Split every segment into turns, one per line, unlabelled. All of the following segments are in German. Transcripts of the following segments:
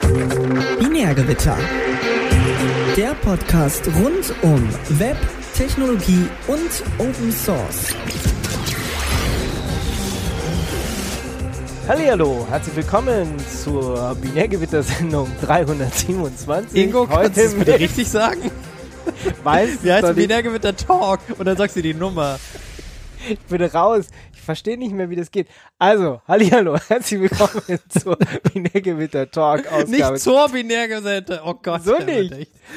Binärgewitter. Der Podcast rund um Web, Technologie und Open Source.
Hallo, herzlich willkommen zur Binärgewitter-Sendung 327.
Ingo, kannst du es bitte richtig sagen?
Weiß
Wie heißt. Binärgewitter Talk? Und dann sagst du die Nummer.
Ich bin raus. Ich verstehe nicht mehr, wie das geht. Also, hallo, herzlich willkommen zur Binärgewitter-Talk-Ausgabe.
Nicht zur Binärgewitter. Oh Gott.
So nicht.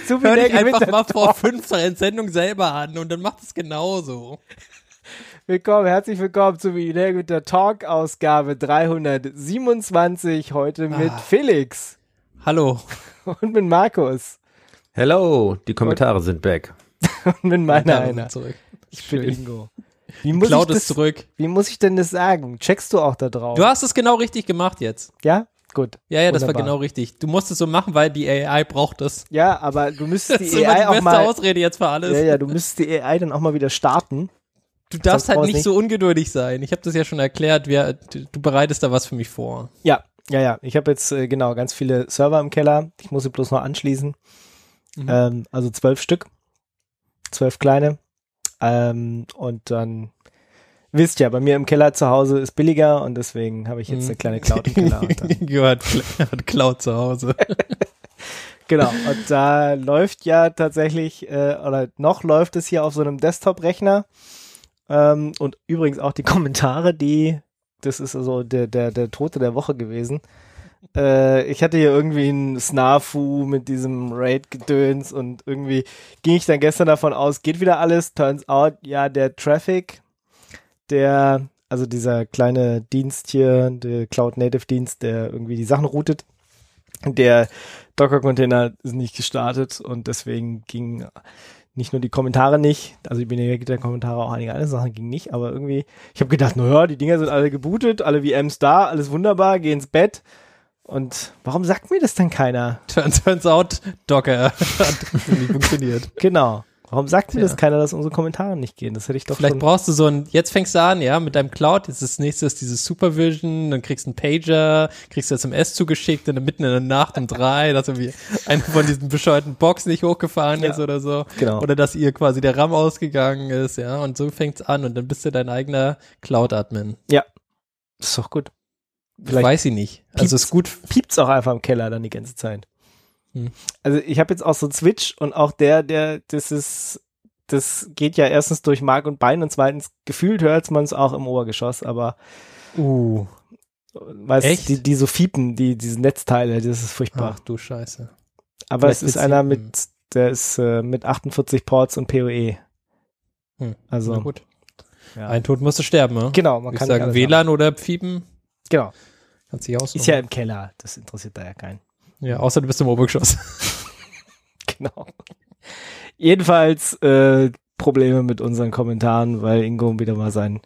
Zu
Hör dich einfach
Binärgewitter
mal vor fünf Sendungen selber an und dann macht es genauso.
Willkommen, herzlich willkommen zur Binärgewitter Talk-Ausgabe 327. Heute mit
Ah.
Felix
Hallo.
und mit Markus
Hello, die Kommentare sind back.
und mit meiner einer.
Zurück.
Ich bin
Schön.
Ingo. Wie muss, ich
Cloud ist
das,
zurück.
wie muss ich denn das sagen? Checkst du auch da drauf?
Du hast es genau richtig gemacht jetzt.
ja? Gut.
Ja, ja, das war genau richtig. Du musst es so machen, weil die AI braucht es.
Ja, aber du müsstest
Das
die AI
die
auch
beste
mal.
Ausrede jetzt für alles.
Ja, ja, du müsstest die AI dann auch mal wieder starten.
Du darfst halt nicht
nicht-
so ungeduldig sein. Ich habe das ja schon erklärt. Wir, du du bereitest da was für mich vor.
Ja, ja, ja. Ich habe jetzt äh, genau ganz viele Server im Keller. Ich muss sie bloß noch anschließen.
Mhm.
Ähm, also zwölf Stück. Zwölf kleine. Ähm, und dann wisst ja, bei mir im Keller zu Hause ist billiger und deswegen habe ich jetzt
Mhm.
eine kleine Cloud im Keller. Dann,
Gehört hat Cloud zu Hause.
genau. Und da läuft ja tatsächlich, äh, oder noch läuft es hier auf so einem Desktop-Rechner. Ähm, und übrigens auch die Kommentare, die, das ist also der, der, der Tote der Woche gewesen. Äh, ich hatte hier irgendwie einen Snafu mit diesem Raid-Gedöns und irgendwie ging ich dann gestern davon aus, geht wieder alles. Turns out, ja, der Traffic, der, also dieser kleine Dienst hier, der Cloud-Native-Dienst, der irgendwie die Sachen routet, der Docker-Container ist nicht gestartet und deswegen ging nicht nur die Kommentare nicht, also die Benedikt-Kommentare, auch einige andere Sachen gingen nicht, aber irgendwie, ich habe gedacht, naja, die Dinger sind alle gebootet, alle VMs da, alles wunderbar, geh ins Bett. Und warum sagt mir das denn keiner?
Turns, turns out, Docker hat nicht funktioniert.
Genau. Warum sagt mir
Tja.
das keiner, dass unsere Kommentare nicht gehen? Das hätte ich doch
Vielleicht brauchst du so ein, jetzt fängst du an, ja, mit deinem Cloud, jetzt das nächste ist dieses Supervision, dann kriegst du einen Pager, kriegst du SMS zugeschickt und dann mitten in der Nacht um drei, dass irgendwie eine von diesen bescheuerten Box nicht hochgefahren
Ja.
ist oder so.
Genau.
Oder dass ihr quasi der RAM ausgegangen ist, ja, und so fängt's an und dann bist du dein eigener Cloud-Admin.
Ja. Das ist doch gut. Vielleicht
Weiß ich nicht. Also ist gut,
piept's auch einfach im Keller dann die ganze Zeit.
Hm.
Also ich habe jetzt auch so einen Switch und auch der, der, das ist, das geht ja erstens durch Mark und Bein und zweitens gefühlt hört man es auch im Obergeschoss, aber
uh,
weißt
Echt?
die, die so fiepen, die, diese Netzteile, das ist furchtbar.
ach du Scheiße.
aber es
vielleicht
ist
wird's
einer mit, der ist äh, mit 48 Ports und PoE.
Hm.
Also,
Na gut.
ja.
Ein Tod musst du sterben, ne?
genau, man
ich
kann
sagen WLAN oder Pfiepen,
Haben. Genau.
kannst dich aussuchen.
Ist ja im Keller, das interessiert da ja keinen.
Ja, außer du bist im Obergeschoss.
Genau. Jedenfalls äh, Probleme mit unseren Kommentaren, weil Ingo wieder mal sein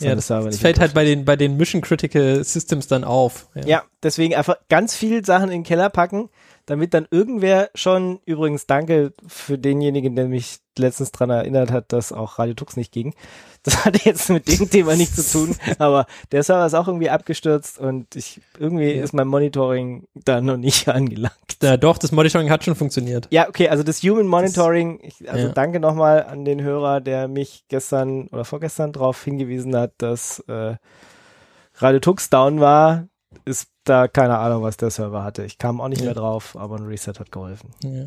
Ja, das, das fällt halt bei den, bei den Mission Critical Systems dann auf.
hat. Ja, deswegen einfach ganz viel Sachen in den Keller packen, damit dann irgendwer schon, übrigens danke für denjenigen, der mich letztens dran erinnert hat, dass auch Radio Tux nicht ging. Das hatte jetzt mit dem Thema nichts zu tun, aber der Server ist auch irgendwie abgestürzt und ich, irgendwie
Ja.
ist mein Monitoring da noch nicht angelangt.
Ja, doch, das Monitoring hat schon funktioniert.
Ja, okay, also das Human Monitoring, ich, also
Ja.
danke nochmal an den Hörer, der mich gestern oder vorgestern darauf hingewiesen hat, dass äh, Radio Tux down war. Ist da keine Ahnung, was der Server hatte. Ich kam auch nicht
Ja.
mehr drauf, aber ein Reset hat geholfen.
Ja,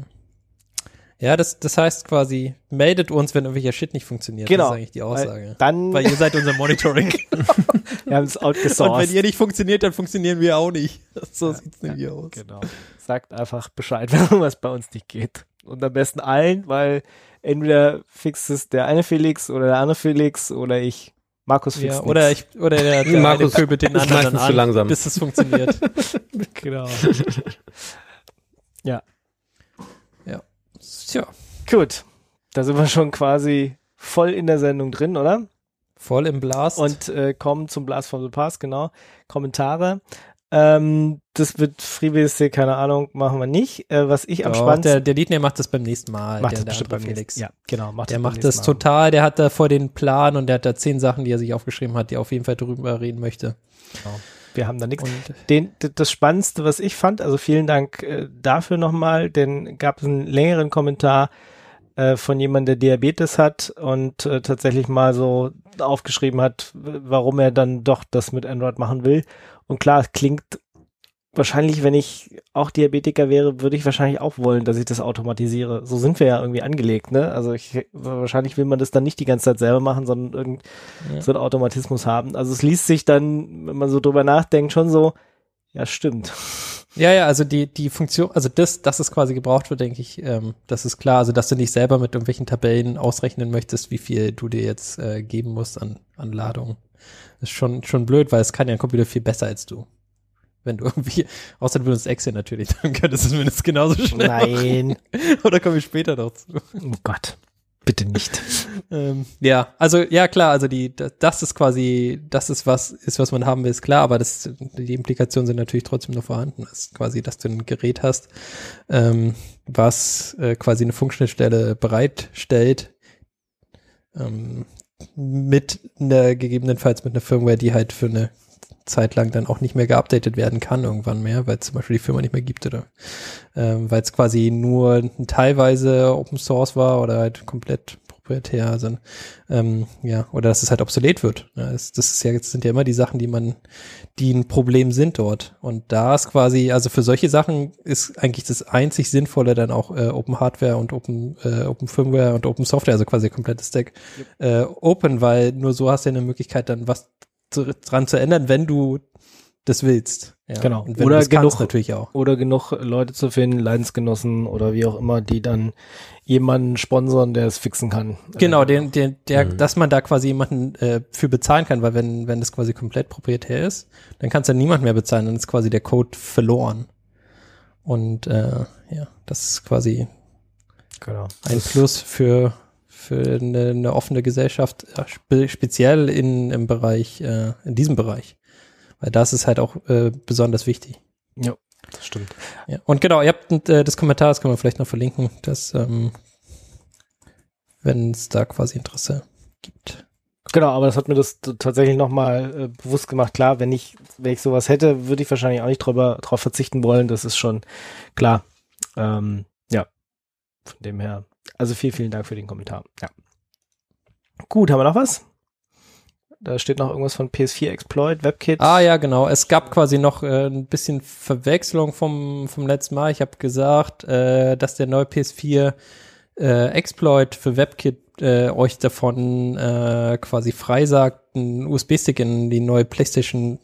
ja das, das heißt quasi, meldet uns, wenn irgendwelcher Shit nicht funktioniert.
Genau.
Das ist eigentlich die Aussage.
Dann,
Weil ihr seid unser Monitoring.
wir haben es
Und wenn
outgesourced.
ihr nicht funktioniert, dann funktionieren wir auch nicht. So sieht's nämlich aus.
Genau. Sagt einfach Bescheid, wenn irgendwas bei uns nicht geht. Und am besten allen, weil entweder fixt es der eine Felix oder der andere Felix oder ich. Markus fixt
Ja, oder ich, oder der, der
Markus
eine pöbelt den anderen
meistens
an,
zu langsam.
bis es funktioniert.
Genau.
Tja,
Gut. Da sind wir schon quasi voll in der Sendung drin, oder?
voll im Blast.
Und äh, kommen zum Blast from the Past, genau. Kommentare. Ähm, das wird FreeBSD, keine Ahnung, machen wir nicht. Äh, was ich am
Doch,
spannendsten
der, der Liedner macht das beim nächsten Mal.
macht
der,
das bestimmt beim
Felix.
nächsten. Ja, genau. Macht
Der
beim
macht das
Mal.
total, der hat da vor den Plan und der hat da zehn Sachen, die er sich aufgeschrieben hat, die er auf jeden Fall drüber reden möchte.
Genau. wir haben da nichts. Den, das Spannendste, was ich fand, also vielen Dank äh, dafür nochmal, denn gab es einen längeren Kommentar äh, von jemandem, der Diabetes hat und äh, tatsächlich mal so aufgeschrieben hat, warum er dann doch das mit Android machen will. Und klar, es klingt wahrscheinlich, wenn ich auch Diabetiker wäre, würde ich wahrscheinlich auch wollen, dass ich das automatisiere. So sind wir ja irgendwie angelegt, ne? Also ich, wahrscheinlich will man das dann nicht die ganze Zeit selber machen, sondern irgend
Ja.
so einen Automatismus haben. Also es liest sich dann, wenn man so drüber nachdenkt, schon so, ja, stimmt.
Ja, ja, also die, die Funktion, also das, dass es quasi gebraucht wird, denke ich, ähm, das ist klar. Also, dass du nicht selber mit irgendwelchen Tabellen ausrechnen möchtest, wie viel du dir jetzt äh, geben musst an, an Ladung. Ist schon, schon blöd, weil es kann ja ein Computer viel besser als du. Wenn du irgendwie, außer du benutzt Excel natürlich, dann könntest du es mindestens genauso schnell
Nein.
machen. Oder komme ich später noch zu.
Oh Gott. Bitte nicht.
Ähm, ja, also ja klar, also die da- das ist quasi, das ist was ist was man haben will, ist klar, aber das die Implikationen sind natürlich trotzdem noch vorhanden. Das ist quasi, dass du ein Gerät hast, ähm, was äh, quasi eine Funkschnittstelle bereitstellt ähm, mit einer gegebenenfalls mit einer Firmware, die halt für eine Zeit lang dann auch nicht mehr geupdatet werden kann irgendwann mehr, weil zum Beispiel die Firma nicht mehr gibt oder ähm, weil es quasi nur teilweise Open Source war oder halt komplett proprietär, also ähm, ja, oder dass es halt obsolet wird. Ja, das, das ist ja jetzt sind ja immer die Sachen, die man, die ein Problem sind dort. Und da ist quasi, also für solche Sachen ist eigentlich das einzig Sinnvolle dann auch äh, Open Hardware und Open äh, Open Firmware und Open Software, also quasi der komplette Stack äh, Open, weil nur so hast du eine Möglichkeit dann was dran zu ändern, wenn du das willst. Ja.
Genau.
Und wenn
Oder
du das kannst,
genug-
natürlich auch.
Oder genug Leute zu finden, Leidensgenossen oder wie auch immer, die dann jemanden sponsern, der es fixen kann.
Genau, den, den, der,
Mhm.
dass man da quasi jemanden äh, für bezahlen kann, weil wenn, wenn das quasi komplett proprietär ist, dann kannst du niemand mehr bezahlen, dann ist quasi der Code verloren. Und äh, ja, das ist quasi
Genau.
ein Plus für, für eine, eine offene Gesellschaft, spe speziell in, im Bereich, äh, in diesem Bereich. Weil das ist halt auch äh, besonders wichtig.
Ja, das stimmt.
Ja. Und genau, ihr habt äh, das Kommentar, das können wir vielleicht noch verlinken, dass ähm, wenn es da quasi Interesse gibt.
Genau, aber das hat mir das tatsächlich nochmal äh, bewusst gemacht. Klar, wenn ich, wenn ich sowas hätte, würde ich wahrscheinlich auch nicht drüber, drauf verzichten wollen. Das ist schon klar. Ähm, ja, von dem her. Also vielen, vielen Dank für den Kommentar. Ja. Gut, haben wir noch was? Da steht noch irgendwas von PS4 Exploit, WebKit.
Ah ja, genau. Es gab quasi noch äh, ein bisschen Verwechslung vom, vom letzten Mal. Ich habe gesagt, äh, dass der neue PS4 äh, Exploit für WebKit äh, euch davon äh, quasi freisagt, einen USB-Stick in die neue PlayStation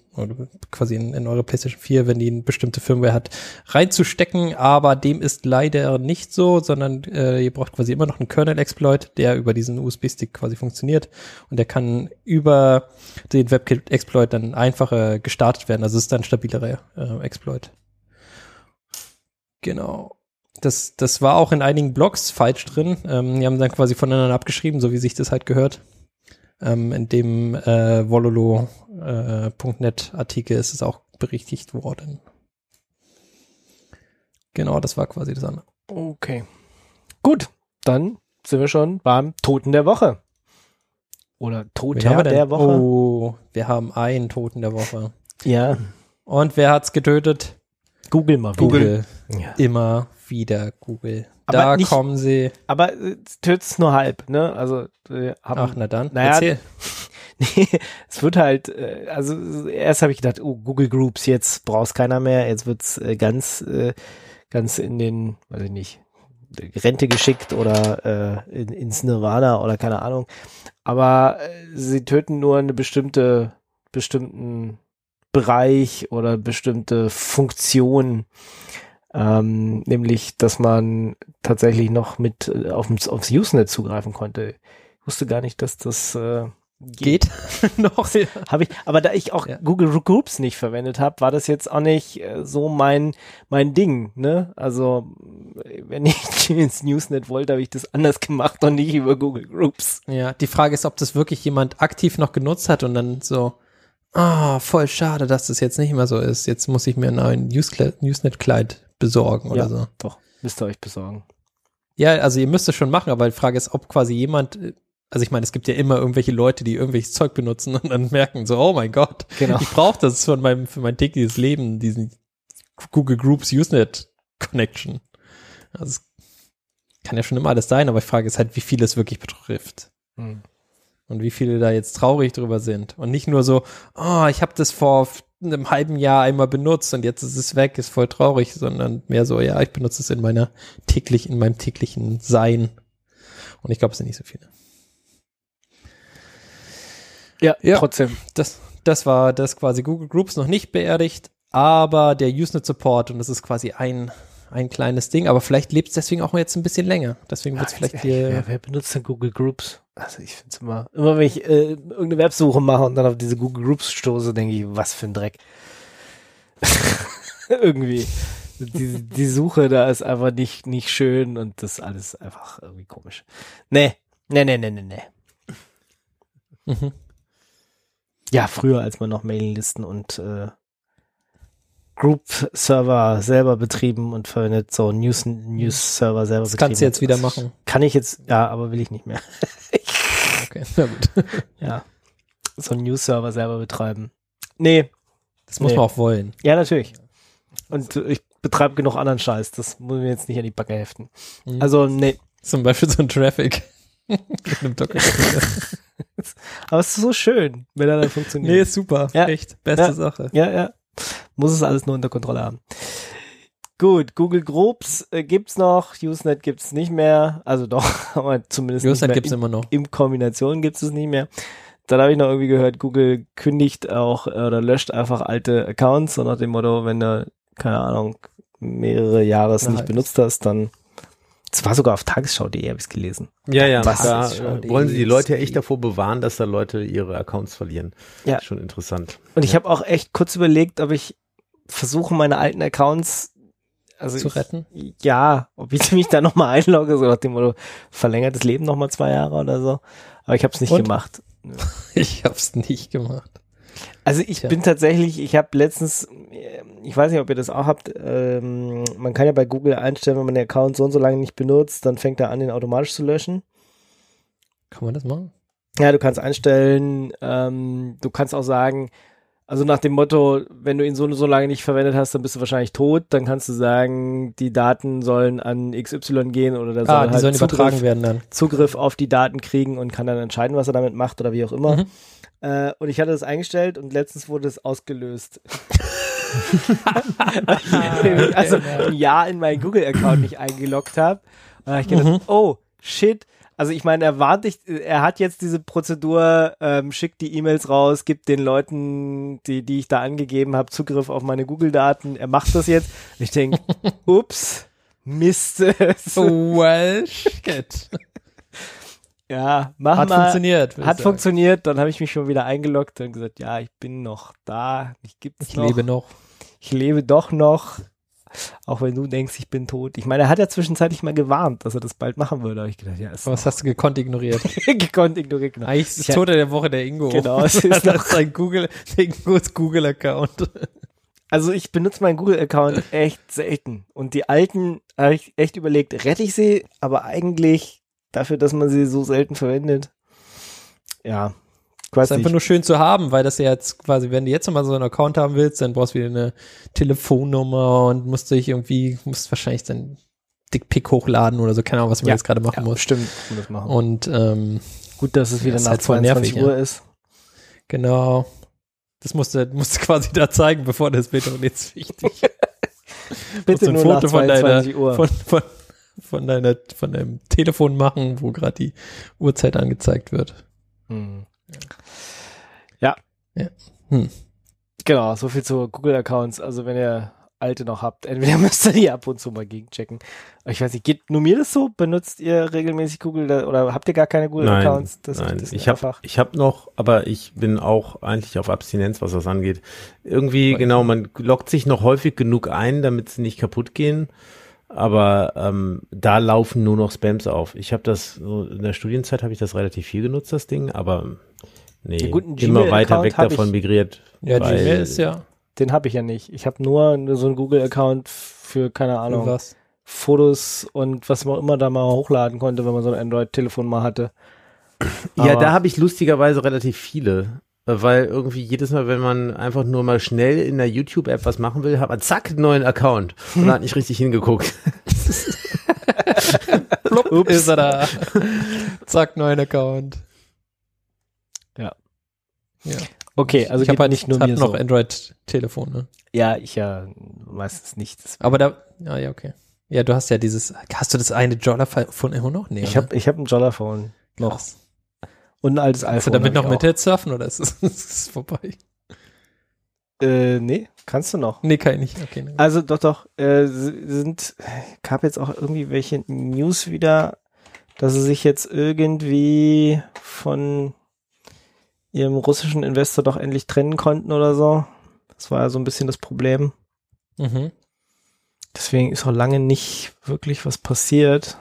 quasi in, in eure PlayStation 4, wenn die eine bestimmte Firmware hat, reinzustecken. Aber dem ist leider nicht so, sondern äh, ihr braucht quasi immer noch einen Kernel-Exploit, der über diesen USB-Stick quasi funktioniert und der kann über den WebKit-Exploit dann einfacher gestartet werden. Also es ist dann ein stabilerer äh, Exploit. Genau. Das, das war auch in einigen Blogs falsch drin. Ähm, die haben dann quasi voneinander abgeschrieben, so wie sich das halt gehört. Ähm, in dem äh, Vololo.net Artikel ist es auch berichtigt worden. Genau, das war quasi das andere.
Okay. Gut, dann sind wir schon beim Toten der Woche. Oder Toter der Woche.
Oh, wir haben einen Toten der Woche.
Ja,
Und wer hat's getötet?
Google mal. wieder.
Google.
Ja.
Immer wieder Google.
Aber
da
nicht-
kommen sie.
Aber äh, töt's nur halb, ne? Also wir haben
Ach, na dann.
Naja,
Erzähl.
Nee, es wird halt, äh, also erst habe ich gedacht, oh, Google Groups, jetzt brauchst keiner mehr, jetzt wird's äh, ganz, ganz in den, weiß ich nicht, Rente geschickt oder äh, in, ins Nirvana oder keine Ahnung. Aber sie töten nur eine bestimmte, bestimmten Bereich oder bestimmte Funktion. Ähm, nämlich, dass man tatsächlich noch mit äh, aufs, aufs Usenet zugreifen konnte. Ich wusste gar nicht, dass das äh,
Geht noch.
habe ich, aber da ich auch
Ja.
Google Groups nicht verwendet habe, war das jetzt auch nicht äh, so mein mein Ding, ne? Also wenn ich ins Newsnet wollte, habe ich das anders gemacht und nicht über Google Groups.
Ja, die Frage ist, ob das wirklich jemand aktiv noch genutzt hat und dann so, ah, voll schade, dass das jetzt nicht mehr so ist. Jetzt muss ich mir einen neuen Newscl- Newsnet-Kleid besorgen oder
Ja.
so.
Doch, müsst ihr euch besorgen.
Ja, also ihr müsst es schon machen, aber die Frage ist, ob quasi jemand äh, also ich meine, es gibt ja immer irgendwelche Leute, die irgendwelches Zeug benutzen und dann merken so, oh mein Gott,
Genau.
ich brauche das von meinem, für mein tägliches Leben, diesen Google Groups Usenet Connection. Also es kann ja schon immer alles sein, aber ich frage es halt, wie viel es wirklich betrifft.
Hm.
Und wie viele da jetzt traurig drüber sind. Und nicht nur so, oh, ich habe das vor einem halben Jahr einmal benutzt und jetzt ist es weg, ist voll traurig, sondern mehr so, ja, ich benutze es in meiner täglich, in meinem täglichen Sein. Und ich glaube, es sind nicht so viele.
Ja,
Ja.
trotzdem.
Das, das war das quasi Google Groups noch nicht beerdigt, aber der Usenet Support und das ist quasi ein, ein kleines Ding, aber vielleicht lebt es deswegen auch jetzt ein bisschen länger. Deswegen wird es vielleicht hier.
wer, wer benutzt denn Google Groups? Also ich finde es immer, immer wenn ich äh, irgendeine Websuche mache und dann auf diese Google Groups stoße, denke ich, was für ein Dreck. Irgendwie. Die, die Suche da ist einfach nicht, nicht schön und das ist alles einfach irgendwie komisch. Nee, nee, nee, nee, nee, nee.
Mhm.
Ja, früher, als man noch Mailinglisten und äh, Group-Server selber betrieben und verwendet, so News- News-Server selber
Das
betrieben.
kannst du jetzt wieder machen.
Kann ich jetzt, ja, aber will ich nicht mehr.
Okay, na gut.
Ja. So einen News-Server selber betreiben. Nee,
Das muss
Nee.
man auch wollen.
ja, natürlich. Und ich betreibe genug anderen Scheiß. Das muss mir jetzt nicht an die Backe heften.
Mhm.
Also, nee.
Zum Beispiel so ein Traffic. Mit einem Docker.
Aber es ist so schön, wenn er dann funktioniert.
nee, super.
Ja.
Echt. Beste
Ja.
Sache.
Ja, ja. Muss es alles nur unter Kontrolle haben. Gut, Google Groups äh, gibt's noch, Usenet gibt's nicht mehr. Also doch, aber zumindest
Usenet gibt's
in,
immer noch.
in Kombination gibt's es nicht mehr. Dann habe ich noch irgendwie gehört, Google kündigt auch äh, oder löscht einfach alte Accounts, so nach dem Motto, wenn du, keine Ahnung, mehrere Jahre es
Na
nicht
halt.
benutzt hast, dann es war sogar auf tagesschau.de, habe ich gelesen.
Ja, ja,
Was
da wollen sie die Leute echt davor bewahren, dass da Leute ihre Accounts verlieren.
Ja.
Schon interessant.
Und ich habe auch echt kurz überlegt, ob ich versuche, meine alten Accounts also
Zu
ich,
retten?
Ja, ob ich mich da nochmal einlogge, so nach dem Motto, verlängertes Leben nochmal zwei Jahre oder so. Aber ich habe es nicht
Und?
gemacht.
Ich hab's nicht gemacht.
Also ich
Tja.
bin tatsächlich, ich habe letztens, äh, ich weiß nicht, ob ihr das auch habt, ähm, man kann ja bei Google einstellen, wenn man den Account so und so lange nicht benutzt, dann fängt er an, den automatisch zu löschen.
Kann man das machen?
Ja, du kannst einstellen, ähm, du kannst auch sagen, also nach dem Motto, wenn du ihn so und so lange nicht verwendet hast, dann bist du wahrscheinlich tot. Dann kannst du sagen, die Daten sollen an XY gehen oder der soll
Ah, die
halt Zugriff,
übertragen werden dann.
Zugriff auf die Daten kriegen und kann dann entscheiden, was er damit macht oder wie auch immer.
Mhm.
Äh, und ich hatte das eingestellt und letztens wurde es ausgelöst. also ein Jahr in meinen Google-Account nicht eingeloggt habe. Und da hab ich gedacht,
Mhm.
oh, shit. Also ich meine, er wartet, er hat jetzt diese Prozedur, ähm, schickt die E-Mails raus, gibt den Leuten, die, die ich da angegeben habe, Zugriff auf meine Google-Daten. Er macht das jetzt. Und ich denke, ups, Mist.
Well, shit.
Ja, mach
Hat
mal.
funktioniert.
Hat
ich sagen.
funktioniert, dann habe ich mich schon wieder eingeloggt und gesagt, ja, ich bin noch da, mich gibt's
Ich
noch.
lebe noch.
Ich lebe doch noch, auch wenn du denkst, ich bin tot. Ich meine, er hat ja zwischenzeitlich mal gewarnt, dass er das bald machen würde. Aber ich gedacht, ja, ist
Was hast du gekonnt ignoriert?
gekonnt ignoriert. Genau.
Eigentlich ist
Ich-
das Tote der Woche der Ingo.
Genau, es ist noch-
sein Google, Ingos Google-Account.
Also ich benutze meinen Google-Account echt selten. Und die alten habe ich echt überlegt, rette ich sie, aber eigentlich dafür, dass man sie so selten verwendet. Ja, weiß
ist einfach nur schön zu haben, weil das ja jetzt quasi, wenn du jetzt nochmal so einen Account haben willst, dann brauchst du wieder eine Telefonnummer und musst dich irgendwie, musst wahrscheinlich deinen Dickpick hochladen oder so, keine Ahnung, was man
Ja,
jetzt gerade machen
Ja,
muss.
stimmt, das machen.
Und ähm,
Gut, dass es wieder nach
halt voll
22
nervig,
Uhr ist.
genau, das musst du, quasi da zeigen, bevor das Bild und jetzt wichtig.
Bitte nur
Foto
nach
von deiner,
22 Uhr.
von, von, von deiner, von deinem Telefon machen, wo gerade die Uhrzeit angezeigt wird.
Hm. Ja.
Ja. Hm.
Genau, so viel zu Google-Accounts. Also wenn ihr alte noch habt, entweder müsst ihr die ab und zu mal gegenchecken. Ich weiß nicht, geht nur mir das so? Benutzt ihr regelmäßig Google da, oder habt ihr gar keine Google-Accounts? Das-
Nein,
das ist
ich habe
einfach.
ich hab noch, aber ich bin auch eigentlich auf Abstinenz, was das angeht. Irgendwie,
Weil-
genau, man loggt sich noch häufig genug ein, damit sie nicht kaputt gehen. Aber ähm, da laufen nur noch Spams auf. Ich habe das, so in der Studienzeit habe ich das relativ viel genutzt, das Ding, aber nee,
Ja, gut,
immer weiter weg davon
ich.
migriert.
Ja,
weil-
Gmail ist ja
Den habe ich ja nicht. Ich habe nur, so einen Google-Account für, keine Ahnung,
was.
Fotos und was man immer da mal hochladen konnte, wenn man so ein Android-Telefon mal hatte.
Ja, da habe ich lustigerweise relativ viele. Weil irgendwie jedes Mal, wenn man einfach nur mal schnell in der YouTube-App was machen will, hat man zack, einen neuen Account. Und hat nicht richtig hingeguckt.
Plupp, ist er da. Zack, neuen Account.
Ja.
Ja.
Okay, also
ich habe
geht
halt
nicht nur mir
noch
so.
Android-Telefon, ne?
Ja, ich ja meistens nicht. Das-
Aber da, ja, ja, okay. Ja, du hast ja dieses, hast du das eine Jolla-Phone immer noch? Nee,
Ich habe ich hab ein Jolla-Phone noch
Krass.
Und ein altes
Kannst du
iPhone.
damit noch mit surfen oder ist es, vorbei?
Äh, nee, kannst du noch.
Nee, kann ich nicht. Okay.
Also doch, doch, äh, sind, gab jetzt auch irgendwie welche News wieder, dass sie sich jetzt irgendwie von ihrem russischen Investor doch endlich trennen konnten oder so. Das war ja so ein bisschen das Problem.
Mhm.
Deswegen ist auch lange nicht wirklich was passiert.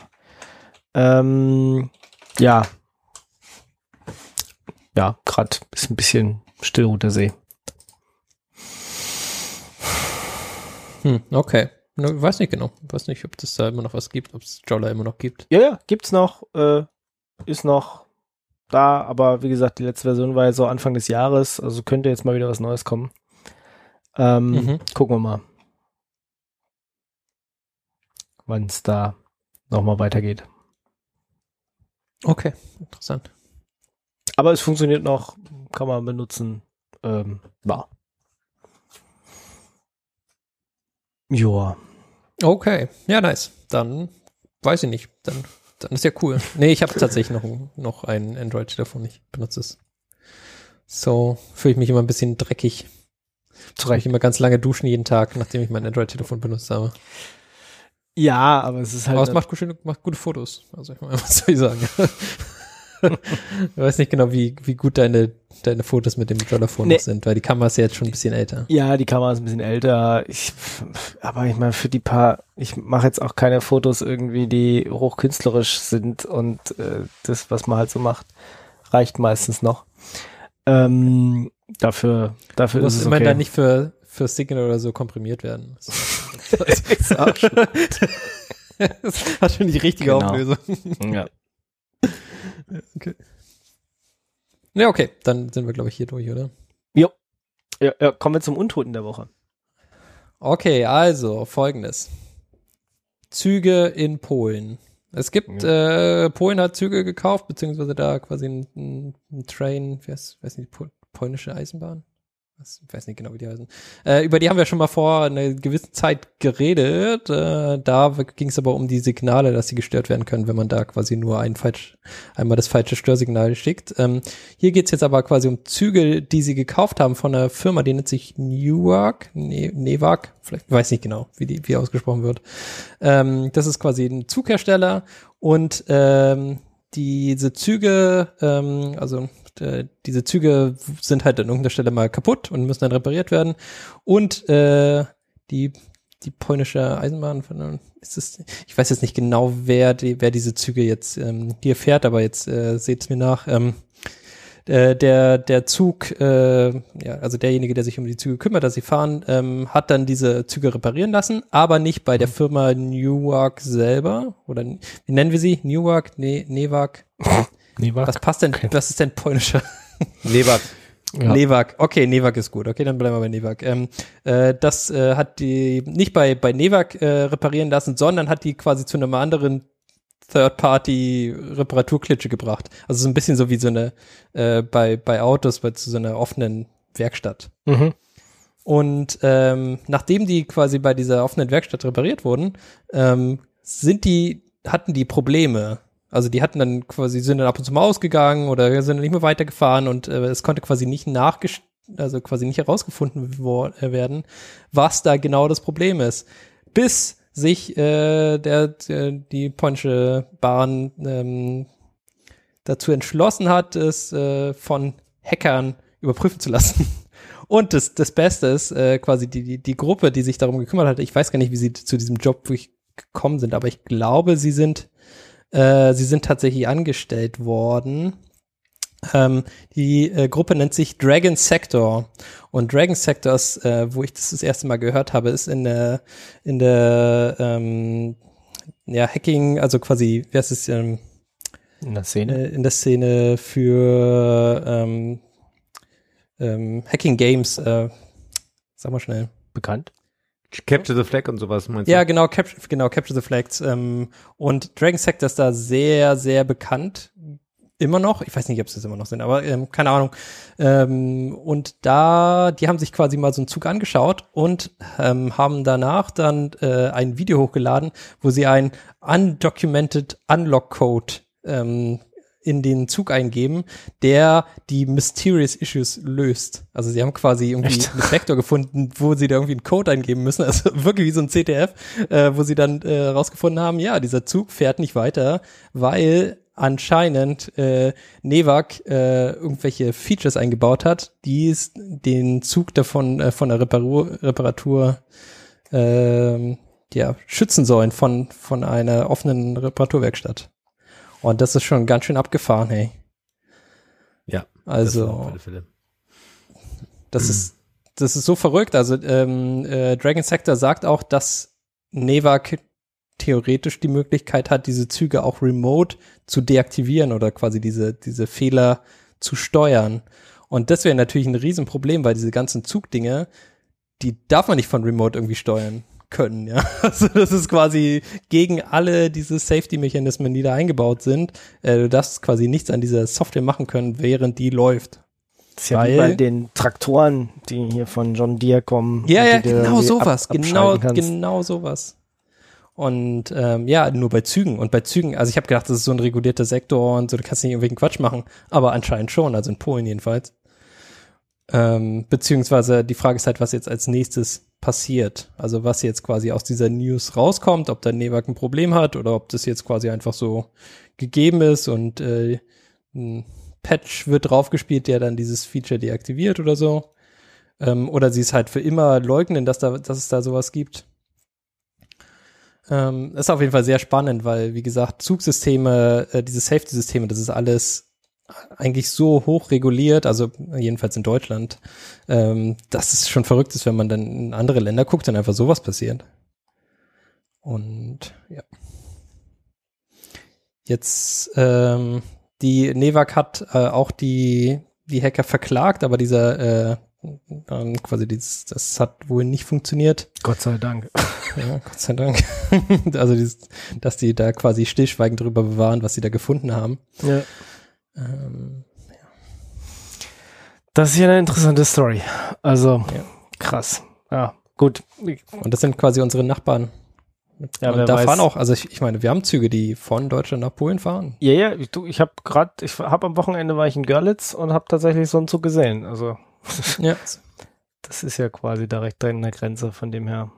Ähm, ja. Ja, gerade ist ein bisschen still unter See.
Hm, okay. Ne, weiß nicht genau. Weiß nicht, ob das da immer noch was gibt, ob es Jolla immer noch gibt.
Ja, ja, gibt's noch, äh, ist noch da, aber wie gesagt, die letzte Version war ja so Anfang des Jahres, also könnte jetzt mal wieder was Neues kommen. Ähm,
Mhm.
Gucken wir mal, wann es da nochmal weitergeht.
Okay, interessant.
Aber es funktioniert noch, kann man benutzen. Ähm, ja. Joa.
Okay, ja, nice. Dann weiß ich nicht. Dann, dann ist ja cool. Nee, ich habe tatsächlich noch, ein- noch ein Android-Telefon. Ich benutze es. So fühle ich mich immer ein bisschen dreckig.
Zu
Weil ich immer ganz lange duschen jeden Tag, nachdem ich mein Android-Telefon benutzt habe.
Ja, aber es ist halt.
Aber es macht, gute- macht gute Fotos. Also ich meine, was soll ich sagen? Ich weiß nicht genau, wie, wie gut deine, deine Fotos mit dem Telefon
Nee.
noch sind, weil die Kamera ist ja jetzt schon ein bisschen älter.
Ja, die Kamera ist ein bisschen älter. Ich, aber ich meine, für die paar, ich mache jetzt auch keine Fotos irgendwie, die hochkünstlerisch sind und äh, das, was man halt so macht, reicht meistens noch. Ähm, dafür, dafür ist es okay.
dann nicht für, für Signal oder so komprimiert werden. Das
Ist auch schon-
das hat schon die richtige
Genau.
Auflösung.
ja.
Okay. Ja, okay, dann sind wir, glaube ich, hier durch, oder?
Ja, ja, kommen wir zum Untoten der Woche.
Okay, also folgendes. Züge in Polen. Es gibt, äh, Polen hat Züge gekauft, beziehungsweise da quasi ein, ein, Train, wer ist, weiß nicht, po polnische Eisenbahn? Ich weiß nicht genau, wie die heißen. Äh, über die haben wir schon mal vor einer gewissen Zeit geredet. Äh, da ging es aber um die Signale, dass sie gestört werden können, wenn man da quasi nur ein falsch, einmal das falsche Störsignal schickt. Ähm, hier geht's jetzt aber quasi um Züge, die sie gekauft haben von einer Firma, die nennt sich Newark, ne Nevak, vielleicht weiß nicht genau, wie die wie ausgesprochen wird. Ähm, das ist quasi ein Zughersteller und ähm, diese Züge, ähm, also äh, diese Züge sind halt an irgendeiner Stelle mal kaputt und müssen dann repariert werden. Und äh, die die polnische Eisenbahn, ist es, ich weiß jetzt nicht genau, wer die, wer diese Züge jetzt ähm, hier fährt, aber jetzt äh, seht's mir nach. Ähm, äh, der der Zug, äh, ja, also derjenige, der sich um die Züge kümmert, dass sie fahren, ähm, hat dann diese Züge reparieren lassen, aber nicht bei der Firma Newark selber oder wie nennen wir sie? Newark, ne, Newak. Was passt denn? Was ist denn polnischer?
Leber.
Ja.
Newak. Okay, Newak ist gut. Okay, dann bleiben wir bei Newak. Ähm, äh, das äh, hat die nicht bei bei Newak äh, reparieren lassen, sondern hat die quasi zu einem anderen Third-Party-Reparaturklitsche gebracht. Also so ein bisschen so wie so eine äh, bei bei Autos, bei zu so einer offenen Werkstatt.
Mhm.
Und ähm, nachdem die quasi bei dieser offenen Werkstatt repariert wurden, ähm, sind die, hatten die Probleme. Also die hatten dann quasi, sind dann ab und zu mal ausgegangen oder sind dann nicht mehr weitergefahren und äh, es konnte quasi nicht nachgest also quasi nicht herausgefunden äh, werden, was da genau das Problem ist. Bis sich äh, der, der die polnische Bahn ähm, dazu entschlossen hat, es äh, von Hackern überprüfen zu lassen. Und das, das Beste ist äh, quasi die, die, die Gruppe, die sich darum gekümmert hat. Ich weiß gar nicht, wie sie zu diesem Job wirklich gekommen sind, aber ich glaube, sie sind, äh, sie sind tatsächlich angestellt worden. Ähm, die äh, Gruppe nennt sich Dragon Sector. Und Dragon Sector ist, äh, wo ich das das erste Mal gehört habe, ist in der, in der, ähm, ja, Hacking, also quasi, wer ist es, ähm,
In der Szene.
äh, in der Szene für ähm, ähm, Hacking Games. Äh, sag mal schnell.
Bekannt.
Capture the Flag und sowas meinst
Ja,
du?
genau, Cap genau, Capture the Flags. Ähm, und Dragon Sector ist da sehr, sehr bekannt. Immer noch. Ich weiß nicht, ob sie das immer noch sind, aber ähm, keine Ahnung. Ähm, und da, die haben sich quasi mal so einen Zug angeschaut und ähm, haben danach dann äh, ein Video hochgeladen, wo sie ein undocumented Unlock Code ähm, in den Zug eingeben, der die Mysterious Issues löst. Also sie haben quasi irgendwie
Echt?
einen Vektor gefunden, wo sie da irgendwie einen Code eingeben müssen, also wirklich wie so ein CTF, äh, wo sie dann äh, rausgefunden haben, ja, dieser Zug fährt nicht weiter, weil anscheinend äh, Nevak äh, irgendwelche Features eingebaut hat, die es den Zug davon äh, von der Reparatur, Reparatur ähm, ja, schützen sollen von, von einer offenen Reparaturwerkstatt. Und das ist schon ganz schön abgefahren, hey.
Ja, Das
Also,
Fälle.
das ist, das ist so verrückt. Also, ähm, äh, Dragon Sector sagt auch, dass Nevak theoretisch die Möglichkeit hat, diese Züge auch remote zu deaktivieren oder quasi diese, diese Fehler zu steuern. Und das wäre natürlich ein Riesenproblem, weil diese ganzen Zugdinge, die darf man nicht von Remote irgendwie steuern können, ja. Also das ist quasi gegen alle diese Safety-Mechanismen, die da eingebaut sind. Äh, du darfst quasi nichts an dieser Software machen können, während die läuft.
Das ist ja wie bei den Traktoren, die hier von John Deere kommen.
Ja, ja, genau sowas.
ab-
genau,
kannst.
genau sowas. Und ähm, ja, nur bei Zügen. Und bei Zügen, also ich habe gedacht, das ist so ein regulierter Sektor und so, du kannst nicht irgendwelchen Quatsch machen. Aber anscheinend schon, also in Polen jedenfalls. Ähm, beziehungsweise die Frage ist halt, was jetzt als nächstes passiert. Also was jetzt quasi aus dieser News rauskommt, ob der Nevak ein Problem hat oder ob das jetzt quasi einfach so gegeben ist und äh, ein Patch wird draufgespielt, der dann dieses Feature deaktiviert oder so. Ähm, oder sie es halt für immer leugnen, dass, da, dass es da sowas gibt. Ähm, ist auf jeden Fall sehr spannend, weil, wie gesagt, Zugsysteme, äh, diese Safety-Systeme, das ist alles eigentlich so hoch reguliert, also jedenfalls in Deutschland, ähm, dass es schon verrückt ist, wenn man dann in andere Länder guckt und einfach sowas passiert. Und ja. Jetzt, ähm, die Nevak hat äh, auch die, die Hacker verklagt, aber dieser äh, ähm, quasi dieses, das hat wohl nicht funktioniert.
Gott sei Dank.
Ja, Gott sei Dank. also, dieses, dass die da quasi stillschweigend drüber bewahren, was sie da gefunden haben.
Ja.
Ähm,
Das ist ja eine interessante Story. Also,
Ja.
krass. Ja, gut.
und das sind quasi unsere Nachbarn.
Ja,
und da
weiß.
fahren auch, also ich, ich meine, wir haben Züge, die von Deutschland nach Polen fahren.
Ja, ja, ich, du, ich habe gerade, ich habe am Wochenende war ich in Görlitz und habe tatsächlich so einen Zug gesehen. Also,
Ja.
das ist ja quasi direkt an der Grenze von dem her.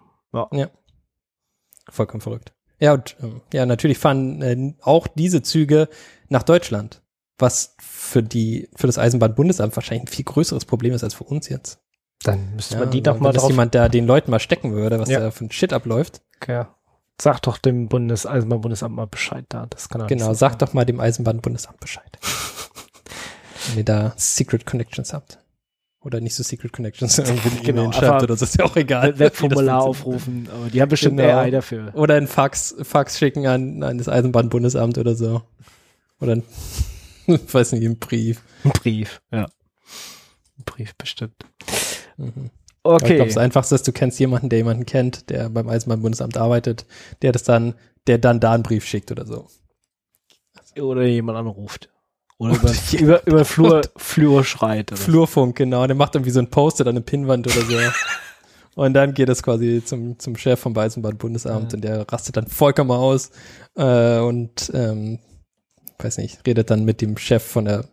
Vollkommen verrückt. Ja, und ähm, ja, natürlich fahren äh, auch diese Züge nach Deutschland, was für die, für das Eisenbahnbundesamt wahrscheinlich ein viel größeres Problem ist als für uns jetzt.
Dann müsste
Ja,
man die doch mal
das
drauf.
jemand da den Leuten mal stecken würde, was
Ja.
da für ein Shit abläuft.
Ja. Sag doch dem Bundes Eisenbahnbundesamt mal Bescheid da. Das kann
Genau,
so
sagt doch mal dem Eisenbahnbundesamt Bescheid. Wenn ihr da Secret Connections habt. Oder nicht so Secret Connections, irgendwie eine
Genau,
E-Mail schreibt oder so, ist ja auch egal.
sein. Webformular aufrufen, aber die haben bestimmt
Genau.
AI dafür.
Oder ein Fax, Fax schicken an, an das Eisenbahnbundesamt oder so. Oder ein, weiß nicht, einen Brief.
Ein Brief, ja. Ein Brief bestimmt.
Mhm. Aber Ich
Okay.
glaube, das Einfachste ist, du kennst jemanden, der jemanden kennt, der beim Eisenbahnbundesamt arbeitet, der das dann, der dann da einen Brief schickt oder so.
Oder jemand anruft. Oder über, über, über Flur, Flur schreit. Oder.
Flurfunk, genau. Der macht irgendwie so ein Post-it an eine Pinnwand oder so. Und dann geht es quasi zum, zum Chef vom Eisenbahnbundesamt
Ja.
und der rastet dann vollkommen aus äh, und ähm, weiß nicht, redet dann mit dem Chef von der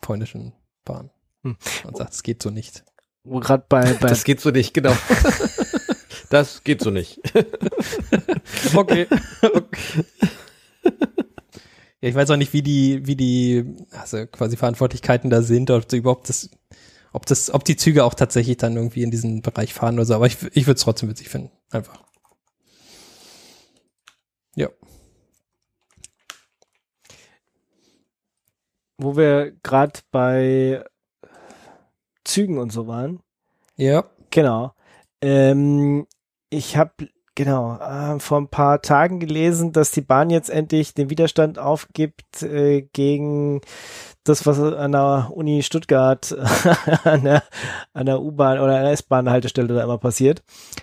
polnischen Bahn
Hm.
und sagt, es geht so nicht.
Wo gerade bei, bei
Das geht so nicht, genau. das geht so nicht.
Okay. okay. Ja, ich weiß auch nicht, wie die, wie die, also quasi Verantwortlichkeiten da sind, ob sie überhaupt das, ob das, ob die Züge auch tatsächlich dann irgendwie in diesen Bereich fahren oder so, aber ich, ich würde es trotzdem witzig finden. Einfach.
Wo wir gerade bei Zügen und so waren.
Ja.
Genau. Ähm, ich habe genau, äh, vor ein paar Tagen gelesen, dass die Bahn jetzt endlich den Widerstand aufgibt äh, gegen das, was an der Uni Stuttgart an der, an der U-Bahn oder an der S-Bahn-Haltestelle da immer passiert.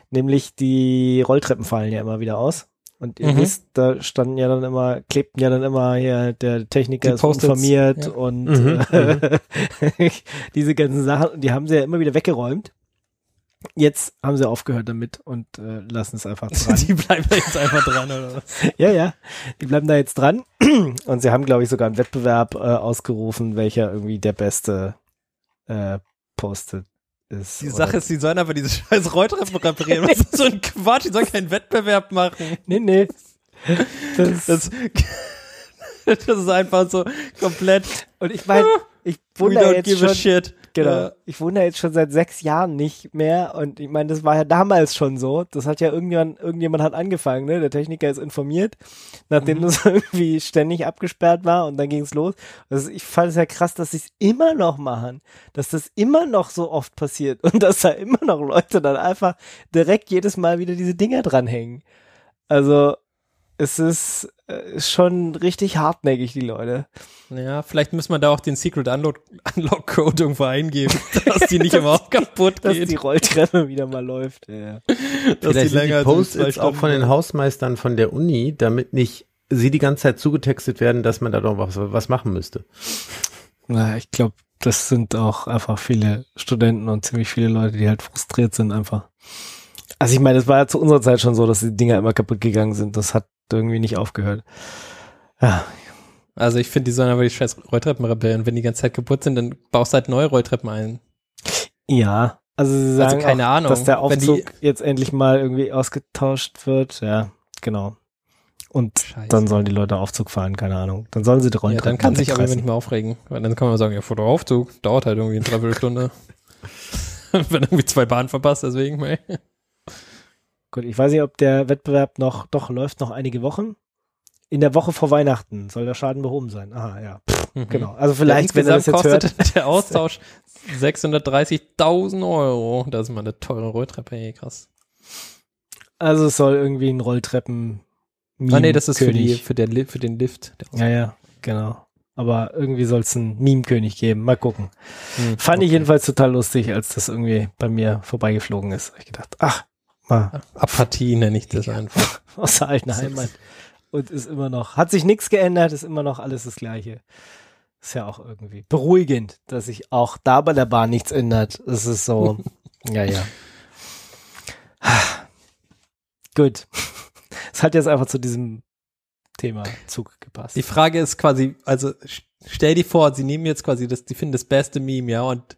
Nämlich die Rolltreppen fallen ja immer wieder aus. Und ihr
Mhm.
wisst, da standen ja dann immer, klebten ja dann immer hier, der Techniker
Die
ist informiert
ja.
und
Mhm,
äh, diese ganzen Sachen, und die haben sie ja immer wieder weggeräumt. Jetzt haben sie aufgehört damit und äh, lassen es einfach dran.
Die bleiben da jetzt einfach dran, oder was?
ja, ja, die bleiben da jetzt dran. Und sie haben, glaube ich, sogar einen Wettbewerb äh, ausgerufen, welcher irgendwie der beste äh, Post-it ist.
Die Sache ist, die sollen aber diese scheiß Rolltreppen reparieren. Was ist so ein Quatsch? Die sollen keinen Wettbewerb machen.
Nee, nee. Das,
Das, das ist einfach so komplett.
und ich meine, ich
We
wundere
don't
jetzt
give a
schon,
shit.
Genau.
Ja.
Ich wundere jetzt schon seit sechs Jahren nicht mehr. Und ich meine, das war ja damals schon so. Das hat ja irgendjemand, irgendjemand hat angefangen, ne? Der Techniker ist informiert, nachdem
Mhm.
das irgendwie ständig abgesperrt war und dann ging es los. Also ich fand es ja krass, dass sie es immer noch machen, dass das immer noch so oft passiert und dass da immer noch Leute dann einfach direkt jedes Mal wieder diese Dinger dranhängen. Also es ist, äh, ist schon richtig hartnäckig, die Leute.
Ja, vielleicht muss man da auch den Secret Unlock, Unlock Code irgendwo eingeben, dass die nicht immer auch kaputt
Dass
geht.
die Rolltreppe wieder mal läuft. Ja,
dass
Vielleicht sind die
als zwei
Post-its auch von den. Hausmeistern von der Uni, damit nicht sie die ganze Zeit zugetextet werden, dass man da doch was, was machen müsste.
Na, ich glaube, das sind auch einfach viele Studenten und ziemlich viele Leute, die halt frustriert sind einfach. Also ich meine, es war ja zu unserer Zeit schon so, dass die Dinger immer kaputt gegangen sind. Das hat irgendwie nicht aufgehört. Ja,
Also ich finde, die sollen aber die scheiß Rolltreppen reparieren. Wenn die ganze Zeit kaputt sind, dann baust halt neue Rolltreppen ein.
ja. Also sie sagen
Also keine
auch,
Ahnung,
dass der Aufzug jetzt endlich mal irgendwie ausgetauscht wird. Ja, genau. Und
Scheiße.
dann sollen die Leute Aufzug fahren, keine Ahnung. Dann sollen sie die
Ja,
Rollen
dann kann sich aber nicht mehr aufregen. Weil dann kann man sagen, ja, vor der Aufzug dauert halt irgendwie eine Dreiviertelstunde. Wenn irgendwie zwei Bahnen verpasst, deswegen. Ey.
Gut, ich weiß nicht, ob der Wettbewerb noch, doch läuft noch einige Wochen. In der Woche vor Weihnachten soll der Schaden behoben sein. Aha, ja.
Mhm.
Genau. Also
Ja,
vielleicht, wenn er das jetzt hört.
kostet der Austausch 630.000 Euro. Das ist mal eine teure Rolltreppe, ey, krass.
Also es soll irgendwie ein Rolltreppen.
Ah nee, das ist für, die, für, der, für den Lift. Der
Ja, ja, genau. Aber irgendwie soll es einen Meme-König geben. Mal gucken.
Hm,
Fand ich
okay.
jedenfalls total lustig, als das irgendwie bei mir vorbeigeflogen ist. Hab ich gedacht, ach, mal
Apathie nenne ich das einfach.
aus der alten Heimat. Und ist immer noch, hat sich nichts geändert, ist immer noch alles das Gleiche. Ist ja auch irgendwie beruhigend, dass sich auch da bei der Bahn nichts ändert. Es ist so, ja, ja. Gut. Es hat jetzt einfach zu diesem Thema Zug gepasst.
Die Frage ist quasi, also st- stell dir vor, sie nehmen jetzt quasi das, die finden das beste Meme, ja, und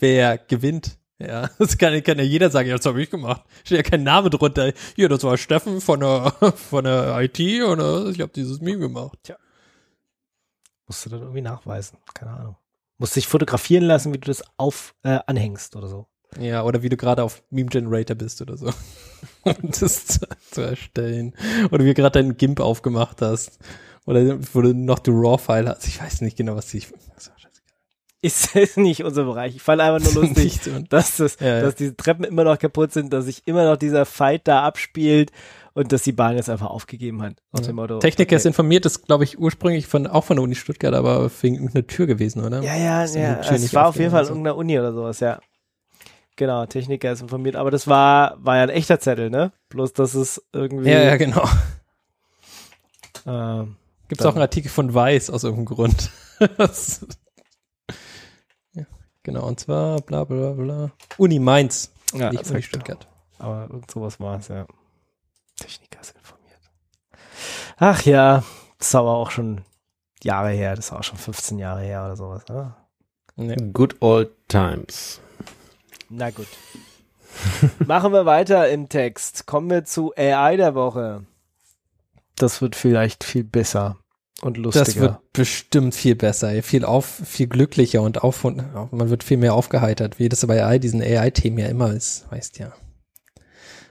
wer gewinnt? Ja, das kann, kann ja jeder sagen, ja, das habe ich gemacht. Steht ja kein Name drunter. Hier, das war Steffen von der, von der IT und äh, ich habe dieses Meme gemacht.
Musst du dann irgendwie nachweisen. Keine Ahnung. Musst dich fotografieren lassen, wie du das auf äh, anhängst oder so.
Ja, oder wie du gerade auf Meme Generator bist oder so. Um das zu, zu erstellen. Oder wie du gerade deinen GIMP aufgemacht hast. Oder wo du noch die RAW-File hast. Ich weiß nicht genau, was ich. Scheißegal.
Ist ist nicht unser Bereich. Ich fand einfach nur lustig,
so.
dass, das,
Ja, ja.
dass diese Treppen immer noch kaputt sind, dass sich immer noch dieser Fight da abspielt und dass die Bahn jetzt einfach aufgegeben hat. Nach dem Motto,
Techniker ist
okay.
informiert, ist, glaube ich, ursprünglich von, auch von der Uni Stuttgart, aber wegen irgendeiner Tür gewesen, oder?
Ja, ja,
Ist die
ja. Es war auf jeden Fall
aufgegangen,
irgendeiner Uni oder sowas, ja. Genau, Techniker ist informiert. Aber das war, war ja ein echter Zettel, ne? Bloß, dass es irgendwie.
Ja, ja, genau.
ähm,
Gibt es auch einen Artikel von Weiß aus irgendeinem Grund. Das- ja, genau, und zwar bla bla bla. Uni Mainz,
ja,
nicht Uni. Stuttgart.
Aber irgend sowas war es, ja. Techniker ist informiert. Ach ja, das ist aber auch schon Jahre her. Das war auch schon 15 Jahre her oder sowas. Ne?
Nee.
Good old times.
Na gut. Machen wir weiter im Text. Kommen wir zu AI der Woche. Das wird vielleicht viel besser und lustiger.
Das wird bestimmt viel besser, viel auf, viel glücklicher und auf und man wird viel mehr aufgeheitert, wie das bei AI, diesen AI-Themen ja immer ist, weißt ja.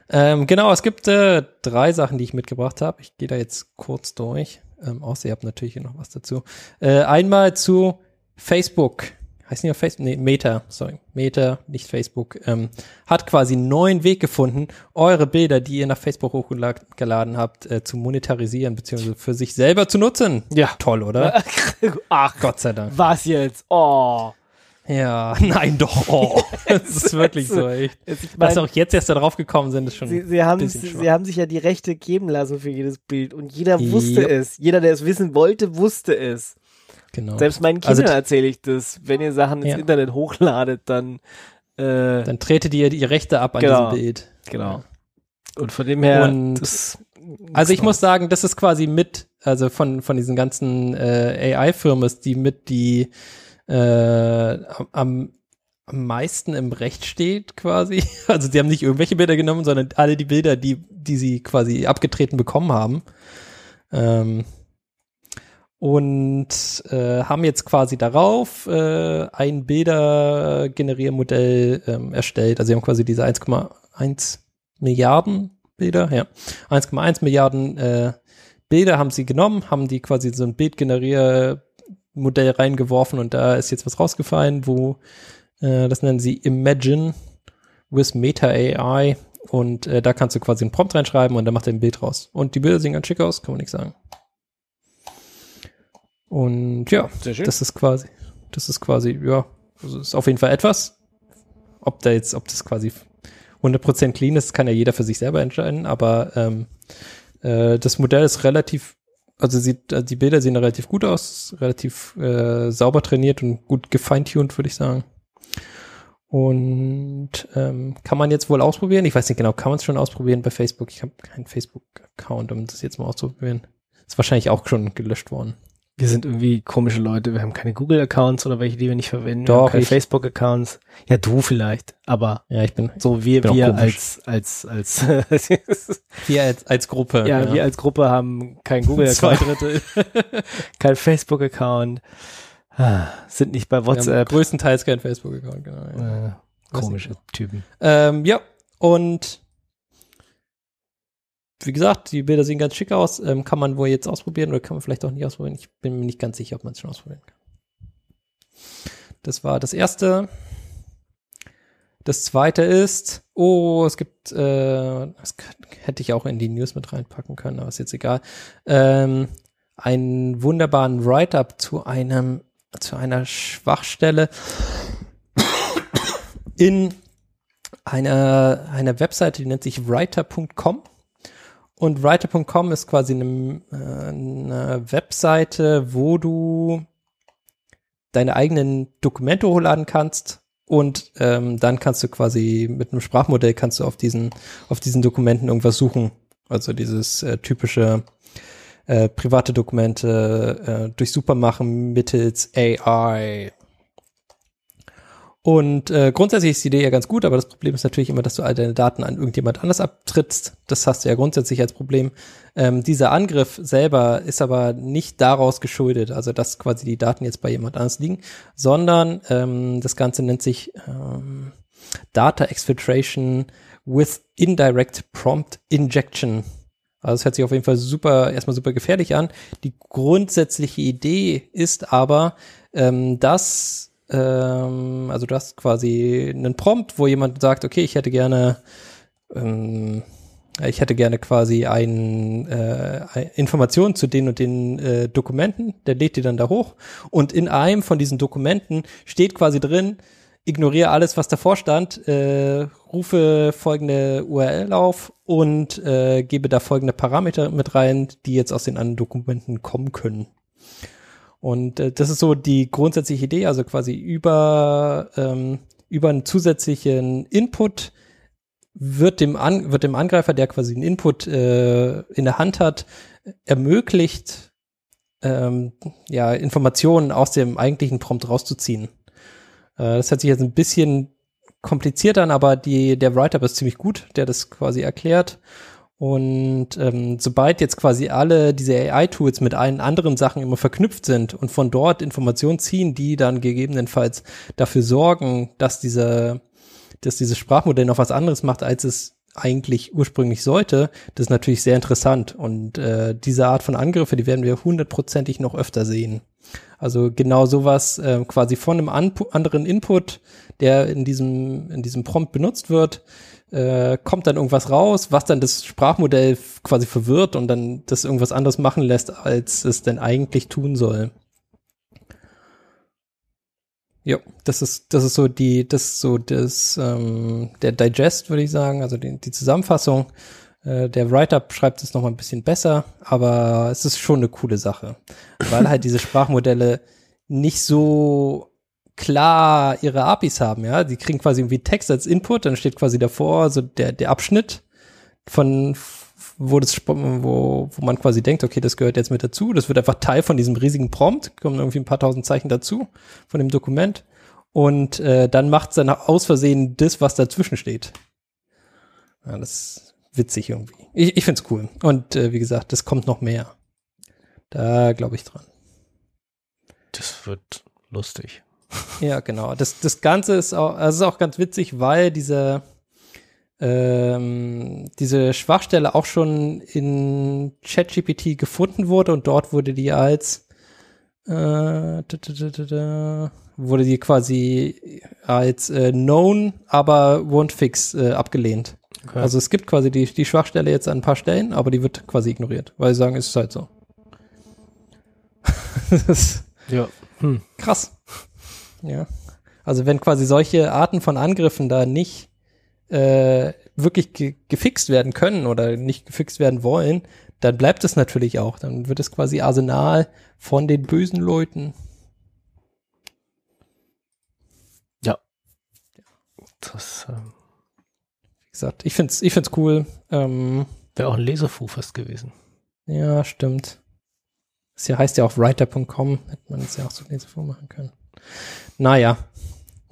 Ähm, genau, es gibt äh, drei Sachen, die ich mitgebracht habe. Ich gehe da jetzt kurz durch. Ähm, außer ihr habt natürlich hier noch was dazu. Äh, einmal zu Facebook heißt nicht auf Facebook, nee, Meta, sorry, Meta, nicht Facebook, ähm, hat quasi einen neuen Weg gefunden, eure Bilder, die ihr nach Facebook hochgeladen habt, äh, zu monetarisieren, beziehungsweise für sich selber zu nutzen.
Ja.
Toll, oder?
Ach,
Gott sei Dank.
was jetzt? Oh.
Ja, nein, doch. Oh. Das ist wirklich so, echt.
Ich
Dass
mein,
sie auch jetzt erst da drauf gekommen sind, ist schon
sie, sie, haben, sie, sie haben sich ja die Rechte geben lassen für jedes Bild und jeder wusste
Yep.
es. Jeder, der es wissen wollte, wusste es.
Genau.
Selbst meinen
Also
Kindern
die-
erzähle ich das. Wenn ihr Sachen ins
Ja.
Internet hochladet, dann äh,
Dann tretet ihr die Rechte ab an
Genau.
diesem Bild.
genau. Und von dem her,
Und-
das,
Also ich muss sagen, das ist quasi mit, also von, von diesen ganzen äh, AI-Firmen ist die mit die äh, am, am meisten im Recht steht quasi. Also sie haben nicht irgendwelche Bilder genommen, sondern alle die Bilder, die, die sie quasi abgetreten bekommen haben. Ähm, und äh, haben jetzt quasi darauf äh, ein Bilder-Generiermodell ähm, erstellt. Also sie haben quasi diese 1,1 Milliarden Bilder, ja, 1,1 Milliarden äh, Bilder haben sie genommen, haben die quasi so ein Bildgeneriermodell reingeworfen und da ist jetzt was rausgefallen, wo äh, das nennen sie Imagine with Meta AI und äh, da kannst du quasi einen Prompt reinschreiben und dann macht er ein Bild raus. Und die Bilder sehen ganz schick aus, kann man nicht sagen. Und ja, das ist quasi, das ist quasi, ja, also ist auf jeden Fall etwas. Ob da jetzt, ob das quasi 100% clean ist, kann ja jeder für sich selber entscheiden, aber ähm, äh, das Modell ist relativ, also sieht, also die Bilder sehen relativ gut aus, relativ äh, sauber trainiert und gut gefeintuned, würde ich sagen. Und ähm, kann man jetzt wohl ausprobieren? Ich weiß nicht genau, kann man es schon ausprobieren bei Facebook? Ich habe keinen Facebook-Account, um das jetzt mal auszuprobieren. Ist wahrscheinlich auch schon gelöscht worden.
Wir sind irgendwie komische Leute. Wir haben keine Google-Accounts oder welche, die wir nicht verwenden. wir
Doch,
haben keine. Facebook-Accounts. Ja, du vielleicht. Aber
Ja, ich bin
so wir,
Bin
wir als, als, als,
hier als, als Gruppe.
ja, wir als Gruppe haben kein
Zwei
Google-Account,
Drittel.
kein Facebook-Account, ah, sind nicht bei
Wir
WhatsApp.
größtenteils kein Facebook-Account, genau. Ja.
Äh, komische Typen.
Ähm, ja, und wie gesagt, die Bilder sehen ganz schick aus. Ähm, kann man wohl jetzt ausprobieren oder kann man vielleicht auch nicht ausprobieren? Ich bin mir nicht ganz sicher, ob man es schon ausprobieren kann. Das war das erste. Das zweite ist, oh, es gibt, äh, das hätte ich auch in die News mit reinpacken können, aber ist jetzt egal. Ähm, einen wunderbaren Write-up zu einem, zu einer Schwachstelle in einer, einer Webseite, die nennt sich writer.com. Und writer.com ist quasi eine, äh, eine Webseite, wo du deine eigenen Dokumente hochladen kannst und ähm, dann kannst du quasi mit einem Sprachmodell kannst du auf diesen auf diesen Dokumenten irgendwas suchen. Also dieses äh, typische äh, private Dokumente äh, durchsuchbar machen mittels AI. Und äh, grundsätzlich ist die Idee ja ganz gut, aber das Problem ist natürlich immer, dass du all deine Daten an irgendjemand anders abtrittst. Das hast du ja grundsätzlich als Problem. Ähm, dieser Angriff selber ist aber nicht daraus geschuldet, also dass quasi die Daten jetzt bei jemand anders liegen, sondern ähm, das Ganze nennt sich ähm, Data Exfiltration with Indirect Prompt Injection. Also es hört sich auf jeden Fall super, erstmal super gefährlich an. Die grundsätzliche Idee ist aber, ähm, dass, ähm, also du hast quasi einen Prompt, wo jemand sagt, okay, ich hätte gerne, ähm, ich hätte gerne quasi ein, äh, Informationen zu den und den äh, Dokumenten, der lädt die dann da hoch und in einem von diesen Dokumenten steht quasi drin, ignoriere alles, was davor stand, äh, rufe folgende URL auf und äh, gebe da folgende Parameter mit rein, die jetzt aus den anderen Dokumenten kommen können. Und äh, das ist so die grundsätzliche Idee, also quasi über, ähm, über einen zusätzlichen Input wird dem, An wird dem Angreifer, der quasi einen Input äh, in der Hand hat, ermöglicht, ähm, ja, Informationen aus dem eigentlichen Prompt rauszuziehen. Äh, das hört sich jetzt ein bisschen kompliziert an, aber die, der Writer ist ziemlich gut, der das quasi erklärt. Und ähm, sobald jetzt quasi alle diese AI-Tools mit allen anderen Sachen immer verknüpft sind und von dort Informationen ziehen, die dann gegebenenfalls dafür sorgen, dass diese, dass dieses Sprachmodell noch was anderes macht, als es eigentlich ursprünglich sollte, das ist natürlich sehr interessant. Und äh, diese Art von Angriffe, die werden wir hundertprozentig noch öfter sehen. Also genau sowas äh, quasi von einem anderen Input, der in diesem, in diesem Prompt benutzt wird, äh, kommt dann irgendwas raus, was dann das Sprachmodell quasi verwirrt und dann das irgendwas anderes machen lässt, als es denn eigentlich tun soll. Ja, das ist, das ist so die, das ist so das, ähm, der Digest, würde ich sagen, also die, die Zusammenfassung. Äh, der Writer schreibt es nochmal ein bisschen besser, aber es ist schon eine coole Sache, weil halt diese Sprachmodelle nicht so klar ihre APIs haben, ja. Die kriegen quasi irgendwie Text als Input, dann steht quasi davor so der, der Abschnitt von, wo das, wo, wo man quasi denkt, okay, das gehört jetzt mit dazu. Das wird einfach Teil von diesem riesigen Prompt, kommen irgendwie ein paar tausend Zeichen dazu von dem Dokument. Und äh, dann macht es dann aus Versehen das, was dazwischen steht. Ja, das ist witzig irgendwie. Ich, ich finde es cool. Und äh, wie gesagt, das kommt noch mehr. Da glaube ich dran.
Das wird lustig.
Ja, genau. Das, das Ganze ist auch, also ist auch ganz witzig, weil diese, ähm, diese Schwachstelle auch schon in ChatGPT gefunden wurde und dort wurde die als äh, wurde die quasi als äh, known, aber won't fix äh, abgelehnt.
Okay.
Also es gibt quasi die, die Schwachstelle jetzt an ein paar Stellen, aber die wird quasi ignoriert, weil sie sagen, es ist halt so. das ist
Ja. Hm.
krass. Ja. Also wenn quasi solche Arten von Angriffen da nicht äh, wirklich ge gefixt werden können oder nicht gefixt werden wollen, dann bleibt es natürlich auch. Dann wird es quasi Arsenal von den bösen Leuten.
Das ähm,
Wie gesagt, ich find's, ich find's cool. Ähm,
wäre auch ein Lesefu fast gewesen.
ja, stimmt. Das hier heißt ja auch writer.com, hätte man es ja auch so Lesefuhr machen können. Naja,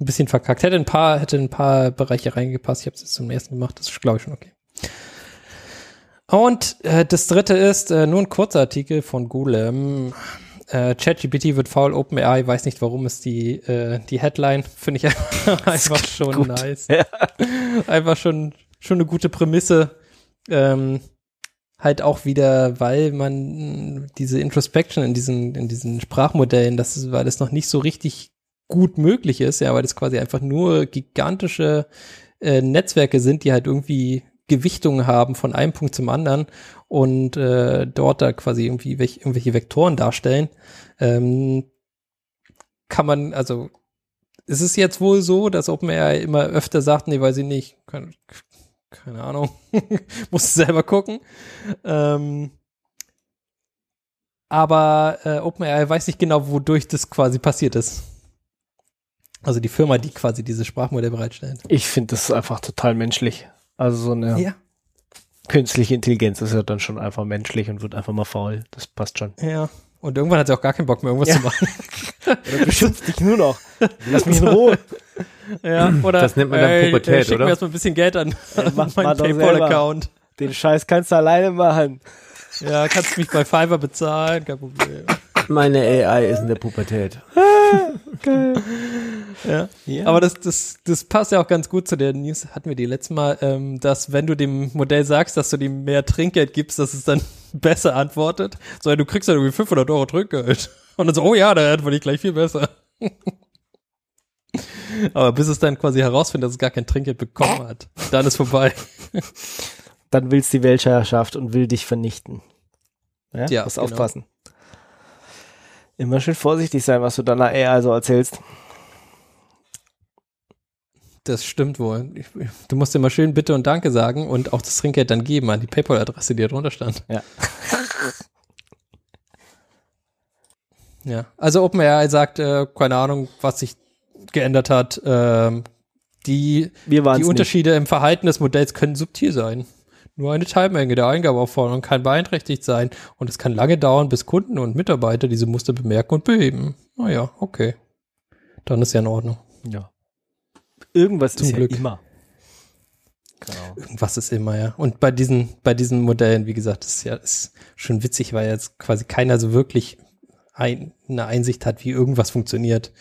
ein bisschen verkackt. Hätte ein paar, hätte ein paar Bereiche reingepasst. Ich habe es jetzt zum ersten gemacht. Das ist, glaube ich, schon okay. Und äh, das dritte ist äh, nur ein kurzer Artikel von Golem. Äh, ChatGPT wird faul, OpenAI weiß nicht, warum ist die, äh, die Headline. Finde ich einfach schon
gut.
nice.
Ja.
Einfach schon, schon eine gute Prämisse. Ähm, halt auch wieder, weil man diese Introspection in diesen, in diesen Sprachmodellen, das ist, weil das noch nicht so richtig gut möglich ist, ja, weil das quasi einfach nur gigantische äh, Netzwerke sind, die halt irgendwie Gewichtungen haben von einem Punkt zum anderen und äh, dort da quasi irgendwie welch, irgendwelche Vektoren darstellen, ähm, kann man, also es ist jetzt wohl so, dass OpenAI immer öfter sagt, nee, weiß ich nicht, keine, keine Ahnung, muss selber gucken. Ähm, aber äh, OpenAI weiß nicht genau, wodurch das quasi passiert ist. Also die Firma, die quasi dieses Sprachmodell bereitstellt.
Ich finde das ist einfach total menschlich. Also so eine
Ja.
künstliche Intelligenz ist ja dann schon einfach menschlich und wird einfach mal faul. Das passt schon.
Ja. Und irgendwann hat sie auch gar keinen Bock mehr, irgendwas
Ja.
zu machen.
Oder beschimpft dich nur noch. Lass mich in Ruhe.
Ja, oder
Das nennt man dann
ey,
Pubertät,
äh, schick
oder?
mir erstmal ein bisschen Geld an, an
mach
meinen. PayPal-Account.
Den Scheiß kannst du alleine machen.
Ja, kannst mich bei Fiverr bezahlen, kein Problem.
Meine AI ist in der Pubertät.
Ja.
Ja.
Aber das, das, das passt ja auch ganz gut zu der News, hatten wir die letzte Mal, ähm, dass wenn du dem Modell sagst, dass du dem mehr Trinkgeld gibst, dass es dann besser antwortet. So, du kriegst dann irgendwie 500 Euro Trinkgeld. Und dann so, oh ja, da antworte ich gleich viel besser. Aber bis es dann quasi herausfindet, dass es gar kein Trinkgeld bekommen hat, dann ist vorbei.
Dann willst die Weltherrschaft und will dich vernichten. Ja,
Ja,
musst
genau.
aufpassen. Immer schön vorsichtig sein, was du deiner AI so erzählst.
Das stimmt wohl. Du musst immer schön Bitte und Danke sagen und auch das Trinkgeld dann geben an die PayPal-Adresse, die da drunter stand.
Ja.
Ja, also OpenAI sagt, äh, keine Ahnung, was sich geändert hat. Ähm, die die
es nicht.
Unterschiede im Verhalten des Modells können subtil sein. Nur eine Teilmenge der Eingabeaufforderung kann beeinträchtigt sein und es kann lange dauern, bis Kunden und Mitarbeiter diese Muster bemerken und beheben. Naja, okay. Dann ist ja in Ordnung.
Ja. Irgendwas
Zum
ist
Glück.
ja immer. Genau.
Irgendwas ist immer, ja. Und bei diesen, bei diesen Modellen, wie gesagt, ist ja ist schon witzig, weil jetzt quasi keiner so wirklich ein, eine Einsicht hat, wie irgendwas funktioniert.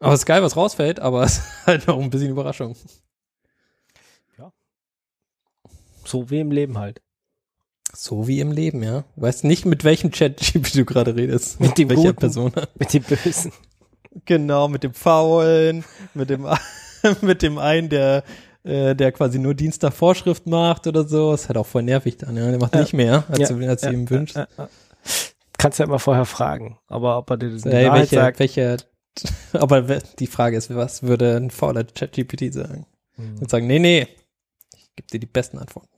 Aber es ist geil, was rausfällt, aber es ist halt noch ein bisschen Überraschung.
Ja. So wie im Leben halt.
So wie im Leben, ja. Weißt nicht, mit welchem Chat-GPT du gerade redest.
Mit dem
welcher
Guten.
Person.
Mit dem Bösen.
Genau, mit dem Faulen, mit dem, mit dem einen, der, äh, der quasi nur Dienst nach Vorschrift macht oder so. Das ist halt auch voll nervig dann, ja. Der macht
Ja.
nicht mehr, als,
Ja,
du, als du ihm wünschst.
Ja, ja. Kannst ja immer vorher fragen, aber ob er dir das in
Ey,
Wahrheit
welche,
sagt.
welche, aber die Frage ist, was würde ein fauler ChatGPT sagen?
Hm.
Und sagen, nee, nee, ich gebe dir die besten Antworten.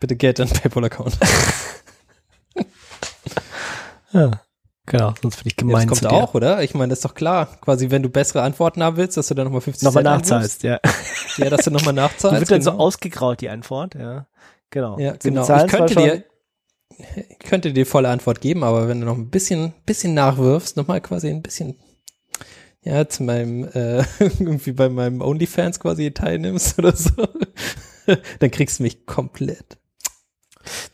Bitte Geld an PayPal-Account.
Ja, genau, sonst bin ich
Ja,
gemein
das
zu
kommt auch, oder? Ich meine, das ist doch klar. Quasi, wenn du bessere Antworten haben willst, dass du dann nochmal 50
Nochmal
Cent
nachzahlst, ja.
Ja, dass du nochmal
Die
nachzahlst.
wird dann so
genau.
ausgegraut, die Antwort, ja. Genau.
Ja, genau. Ich könnte dir, ich könnte dir volle Antwort geben, aber wenn du noch ein bisschen, bisschen nachwirfst, nochmal quasi ein bisschen, ja, zu meinem, äh, irgendwie bei meinem OnlyFans quasi teilnimmst oder so, dann kriegst du mich komplett.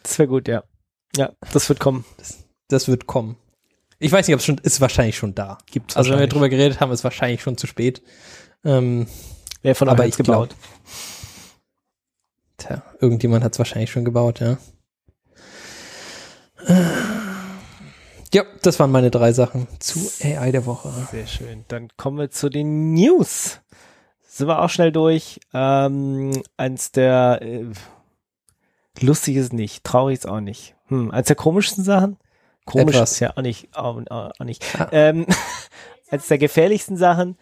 Das wäre gut, ja. Ja, das wird kommen.
Das wird kommen. Ich weiß nicht, ob es schon, ist wahrscheinlich schon da.
Gibt's
Also wenn wir drüber geredet haben, ist wahrscheinlich schon zu spät. Ähm,
Wer von
aber
euch
ich
gebaut?
Tja, irgendjemand hat es wahrscheinlich schon gebaut, ja. Ja, das waren meine drei Sachen zu AI der Woche.
Sehr schön. Dann kommen wir zu den News. Sind wir auch schnell durch. Ähm, eins der äh, lustig ist nicht, traurig ist auch nicht. Hm, eins der komischsten Sachen. Komisch
Etwas.
ist ja auch nicht, auch, auch nicht.
Ah.
Ähm, eins der gefährlichsten Sachen.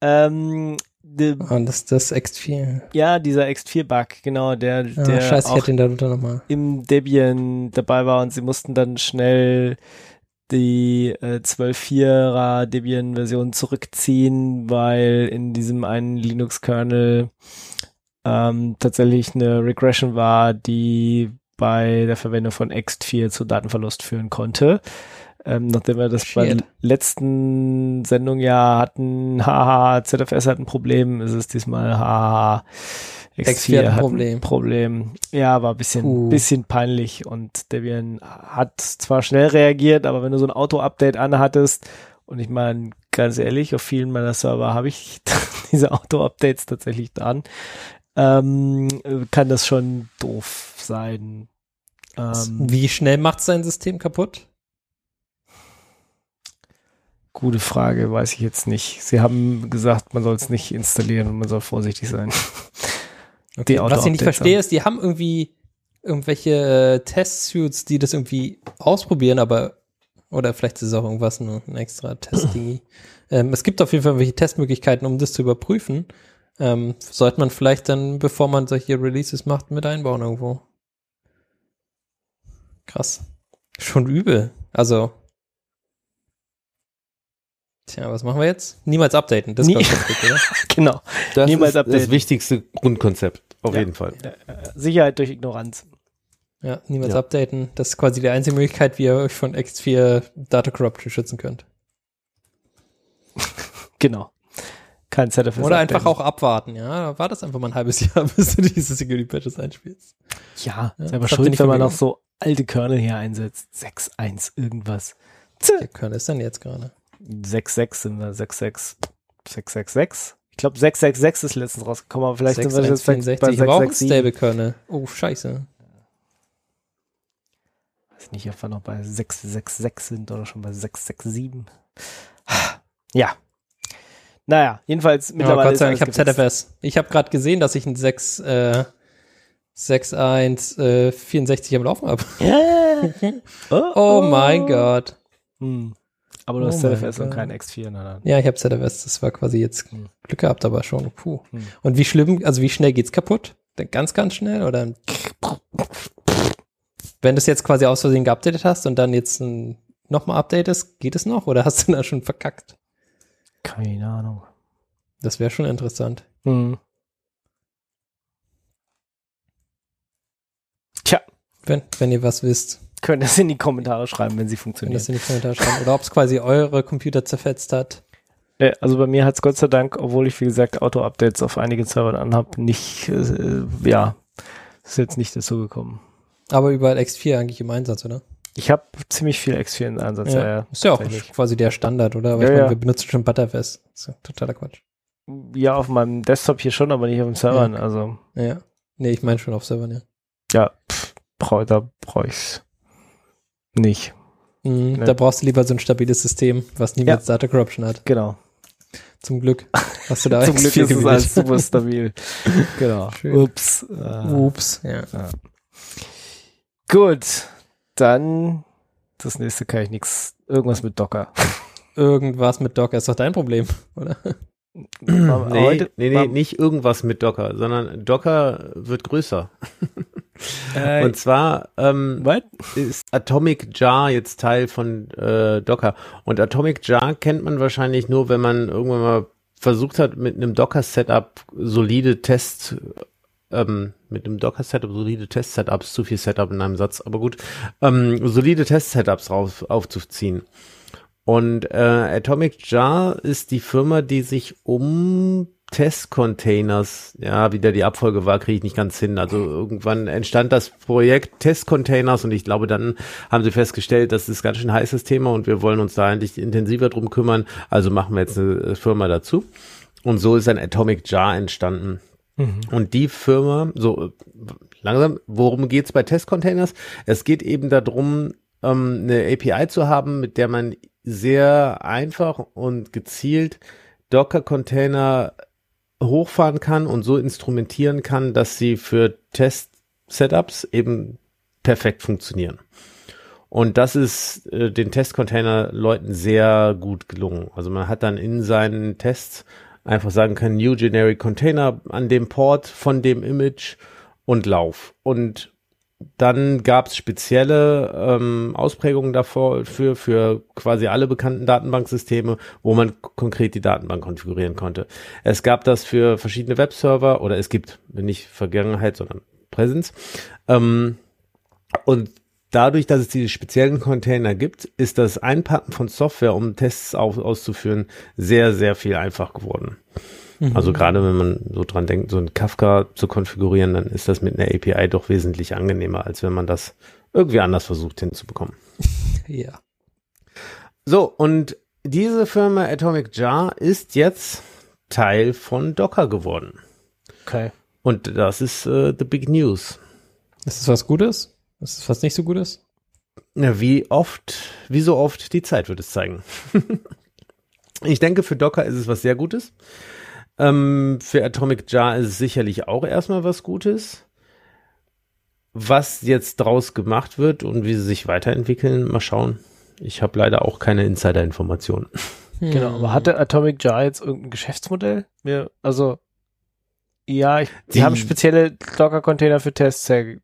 Ähm, de,
Und das, das X4.
ja, dieser X4-Bug, genau, der,
Ah,
der
scheiße, ich hätte ihn darunter nochmal.
im Debian dabei war und sie mussten dann schnell die äh, 12.4er Debian-Version zurückziehen, weil in diesem einen Linux-Kernel ähm, tatsächlich eine Regression war, die bei der Verwendung von ext4 zu Datenverlust führen konnte. Ähm, nachdem wir das bei der letzten Sendung ja hatten, haha, ZFS hat ein Problem, ist es diesmal haha,
X4 hat ein Problem.
Problem. Ja, war ein bisschen,
Puh.
bisschen peinlich und Debian hat zwar schnell reagiert, aber wenn du so ein Auto-Update anhattest und ich meine, ganz ehrlich, auf vielen meiner Server habe ich diese Auto-Updates tatsächlich dran, ähm, kann das schon doof sein. Ähm,
Wie schnell macht sein System kaputt?
gute Frage, weiß ich jetzt nicht. Sie haben gesagt, man soll es nicht installieren und man soll vorsichtig sein. Die
Was ich nicht verstehe,
haben.
ist, die haben irgendwie irgendwelche äh, Testsuits, die das irgendwie ausprobieren, aber oder vielleicht ist es auch irgendwas, nur ein extra Test-Dingi. ähm, es gibt auf jeden Fall irgendwelche Testmöglichkeiten, um das zu überprüfen. Ähm, sollte man vielleicht dann, bevor man solche Releases macht, mit einbauen irgendwo. Krass. Schon übel. Also. Tja, was machen wir jetzt? Niemals updaten. Das
Nie-
wichtig, oder?
Genau.
Das
Niemals
ist das
updaten.
wichtigste Grundkonzept, auf
Ja.
jeden Fall.
Sicherheit durch Ignoranz.
Ja, niemals
Ja.
updaten. Das ist quasi die einzige Möglichkeit, wie ihr euch von X4 Data Corruption schützen könnt.
Genau. Kein ZFS.
Oder
updaten.
einfach auch abwarten, ja. War das einfach mal ein halbes Jahr, bis du diese Security Patches einspielst.
Ja,
Ja,
selber schuld, wenn man noch so alte Kernel hier einsetzt. 6.1 irgendwas.
Der Kernel ist dann jetzt gerade.
6.6 sind wir. 6.6. 6.6.6. Ich glaube, 6.6.6 ist letztens rausgekommen, aber vielleicht sind wir jetzt bei
6164. Aber auch ein
6.6.7.
Stable Kernel. Oh, scheiße.
weiß nicht, ob wir noch bei 666 sind oder schon bei 667. Ja. Naja, jedenfalls
Oh
mittlerweile
Gott
ist
sei Dank, ich habe. ZFS. Ich habe gerade gesehen, dass ich ein 6, äh, 6.1, äh, 64 am Laufen habe.
Ja. Oh,
Oh mein Gott.
Hm. Aber du
Oh
hast ZFS und
Gott.
kein X4, na dann.
Ja, ich habe ZFS. Das war quasi jetzt
Hm.
Glück gehabt, aber schon. Puh.
Hm.
Und wie schlimm, also wie schnell geht's kaputt? Ganz, ganz schnell oder? Wenn du es jetzt quasi aus Versehen geupdatet hast und dann jetzt ein, nochmal updatest, geht es noch oder hast du da schon verkackt?
Keine Ahnung.
Das wäre schon interessant.
Hm. Tja,
Wenn, wenn ihr was wisst,
könnt ihr es in die Kommentare schreiben, wenn sie
könnt ihr
funktionieren.
das in die Kommentare schreiben. Oder ob es quasi eure Computer zerfetzt hat.
Äh, Also bei mir hat es Gott sei Dank, obwohl ich wie gesagt Auto-Updates auf einigen Servern anhab, nicht, äh, ja, ist jetzt nicht dazu gekommen.
Aber überall X4 eigentlich im Einsatz, oder?
Ich habe ziemlich viel X4 in Einsatz. Ja. Ja,
Ist ja auch quasi der Standard, oder? Aber
Ja,
ich meine,
ja.
wir benutzen schon Butterfest. Das ist ja totaler Quatsch.
ja, auf meinem Desktop hier schon, aber nicht auf dem Servern.
Ja.
Also
Ja. Nee, ich meine schon auf Servern, ja.
Ja, pff, da brauche ich's nicht.
Mhm,
Ne.
Da brauchst du lieber so ein stabiles System, was niemals Data Corruption hat.
Genau.
Zum Glück. Hast du da
Zum Glück ist es alles super stabil. genau.
Schön.
Ups. Äh,
Ups, ja.
Gut, dann das nächste kann ich nichts. Irgendwas mit Docker.
Irgendwas mit Docker ist doch dein Problem, oder?
Nee,
Heute-
nee, nee, nicht irgendwas mit Docker, sondern Docker wird größer.
Äh,
Und zwar ähm,
what?
ist Atomic Jar jetzt Teil von äh, Docker. Und Atomic Jar kennt man wahrscheinlich nur, wenn man irgendwann mal versucht hat, mit einem Docker-Setup solide Tests, ähm, mit einem Docker-Setup solide Test-Setups, zu viel Setup in einem Satz, aber gut, ähm, solide Test-Setups rauf, aufzuziehen. Und äh, Atomic Jar ist die Firma, die sich um Testcontainers, ja, wie da die Abfolge war, kriege ich nicht ganz hin. Also irgendwann entstand das Projekt Testcontainers und ich glaube, dann haben sie festgestellt, das ist ganz schön heißes Thema und wir wollen uns da eigentlich intensiver drum kümmern. Also machen wir jetzt eine Firma dazu. Und so ist ein Atomic Jar entstanden. Und die Firma, so langsam, worum geht's bei Testcontainers? Es geht eben darum, ähm, eine API zu haben, mit der man sehr einfach und gezielt Docker-Container hochfahren kann und so instrumentieren kann, dass sie für Test-Setups eben perfekt funktionieren. Und das ist äh, den Test-Container-Leuten sehr gut gelungen. Also man hat dann in seinen Tests einfach sagen können, New Generic Container an dem Port von dem Image und Lauf. Und dann gab es spezielle ähm, Ausprägungen davor für, für quasi alle bekannten Datenbanksysteme, wo man konkret die Datenbank konfigurieren konnte. Es gab das für verschiedene Webserver oder es gibt nicht Vergangenheit, sondern Präsenz. Ähm, und dadurch, dass es diese speziellen Container gibt, ist das Einpacken von Software, um Tests auf, auszuführen, sehr, sehr viel einfach geworden. Also gerade wenn man so dran denkt, so ein Kafka zu konfigurieren, dann ist das mit einer API doch wesentlich angenehmer, als wenn man das irgendwie anders versucht hinzubekommen.
Ja.
So, und diese Firma Atomic Jar ist jetzt Teil von Docker geworden.
Okay.
Und das ist äh, the big news.
Ist das was Gutes? Ist das was nicht so Gutes?
Ja, wie oft, wie so oft, die Zeit wird es zeigen. ich denke, für Docker ist es was sehr Gutes. Ähm, für Atomic Jar ist es sicherlich auch erstmal was Gutes. Was jetzt draus gemacht wird und wie sie sich weiterentwickeln, mal schauen. Ich habe leider auch keine Insider-Informationen.
Genau, aber hatte Atomic Jar jetzt irgendein Geschäftsmodell? Wir, also, ja, ich, die,
Die-
haben spezielle Docker-Container für Tests her,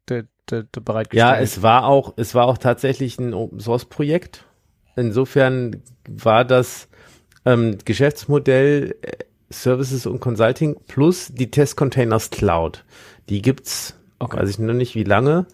bereitgestellt.
Ja, es war auch, es war auch tatsächlich ein Open Source Projekt. Insofern war das ähm, Geschäftsmodell äh, Services und Consulting plus die Test Containers Cloud. Die gibt's,
Okay.
weiß ich noch nicht wie lange,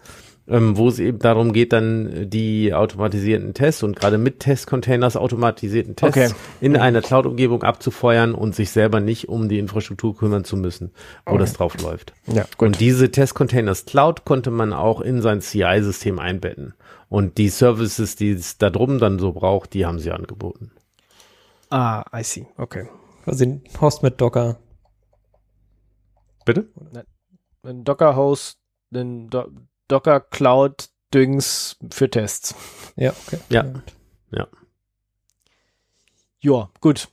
ähm, wo es eben darum geht, dann die automatisierten Tests und gerade mit Test Containers automatisierten Tests
Okay.
in einer Cloud-Umgebung abzufeuern und sich selber nicht um die Infrastruktur kümmern zu müssen, wo das drauf läuft.
ja,
Und diese Test Containers Cloud konnte man auch in sein CI-System einbetten. Und die Services, die es da drum dann so braucht, die haben sie angeboten.
Ah, I see. Okay.
Quasi ein Host mit Docker.
Bitte?
Ein Docker-Host, ein Do Docker-Cloud-Dings für Tests.
Ja, okay.
Ja.
Ja, gut.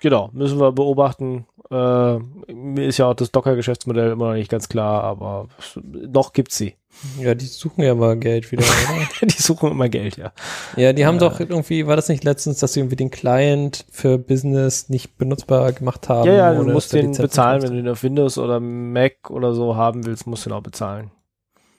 Genau, müssen wir beobachten. Äh, mir ist ja auch das Docker-Geschäftsmodell immer noch nicht ganz klar, aber noch gibt's sie.
Ja, die suchen ja mal Geld wieder, oder?
Die suchen immer Geld, ja.
ja, die haben doch irgendwie, war das nicht letztens, dass sie irgendwie den Client für Business nicht benutzbar gemacht haben?
Ja, ja, du musst den bezahlen, wenn du ihn auf Windows oder Mac oder so haben willst, musst du ihn auch bezahlen.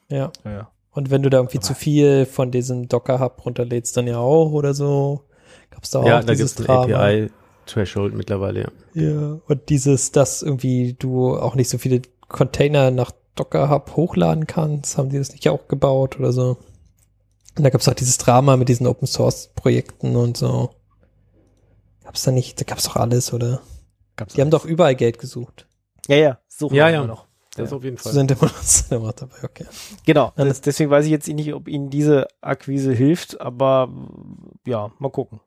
Ja.
Ja.
Und wenn du da irgendwie
Aber-
zu viel von diesem Docker-Hub runterlädst, dann ja auch oder so. Gab's da auch
ja, da
dieses
gibt es ein
Drama?
API-Threshold mittlerweile, ja.
Ja, und dieses, dass irgendwie du auch nicht so viele Container nach Docker Hub hochladen kannst, haben die das nicht auch gebaut oder so. Und da gab es auch dieses Drama mit diesen Open Source Projekten und so. Gab's da nicht, da gab's doch alles, oder?
Gab's
Die haben doch überall Geld gesucht.
Ja, ja, suchen
Ja,
wir
ja.
immer noch.
Das
Ja.
auf jeden Fall.
sind immer noch, sind immer noch dabei, okay.
Genau, das, deswegen weiß ich jetzt nicht, ob Ihnen diese Akquise hilft, aber ja, mal gucken.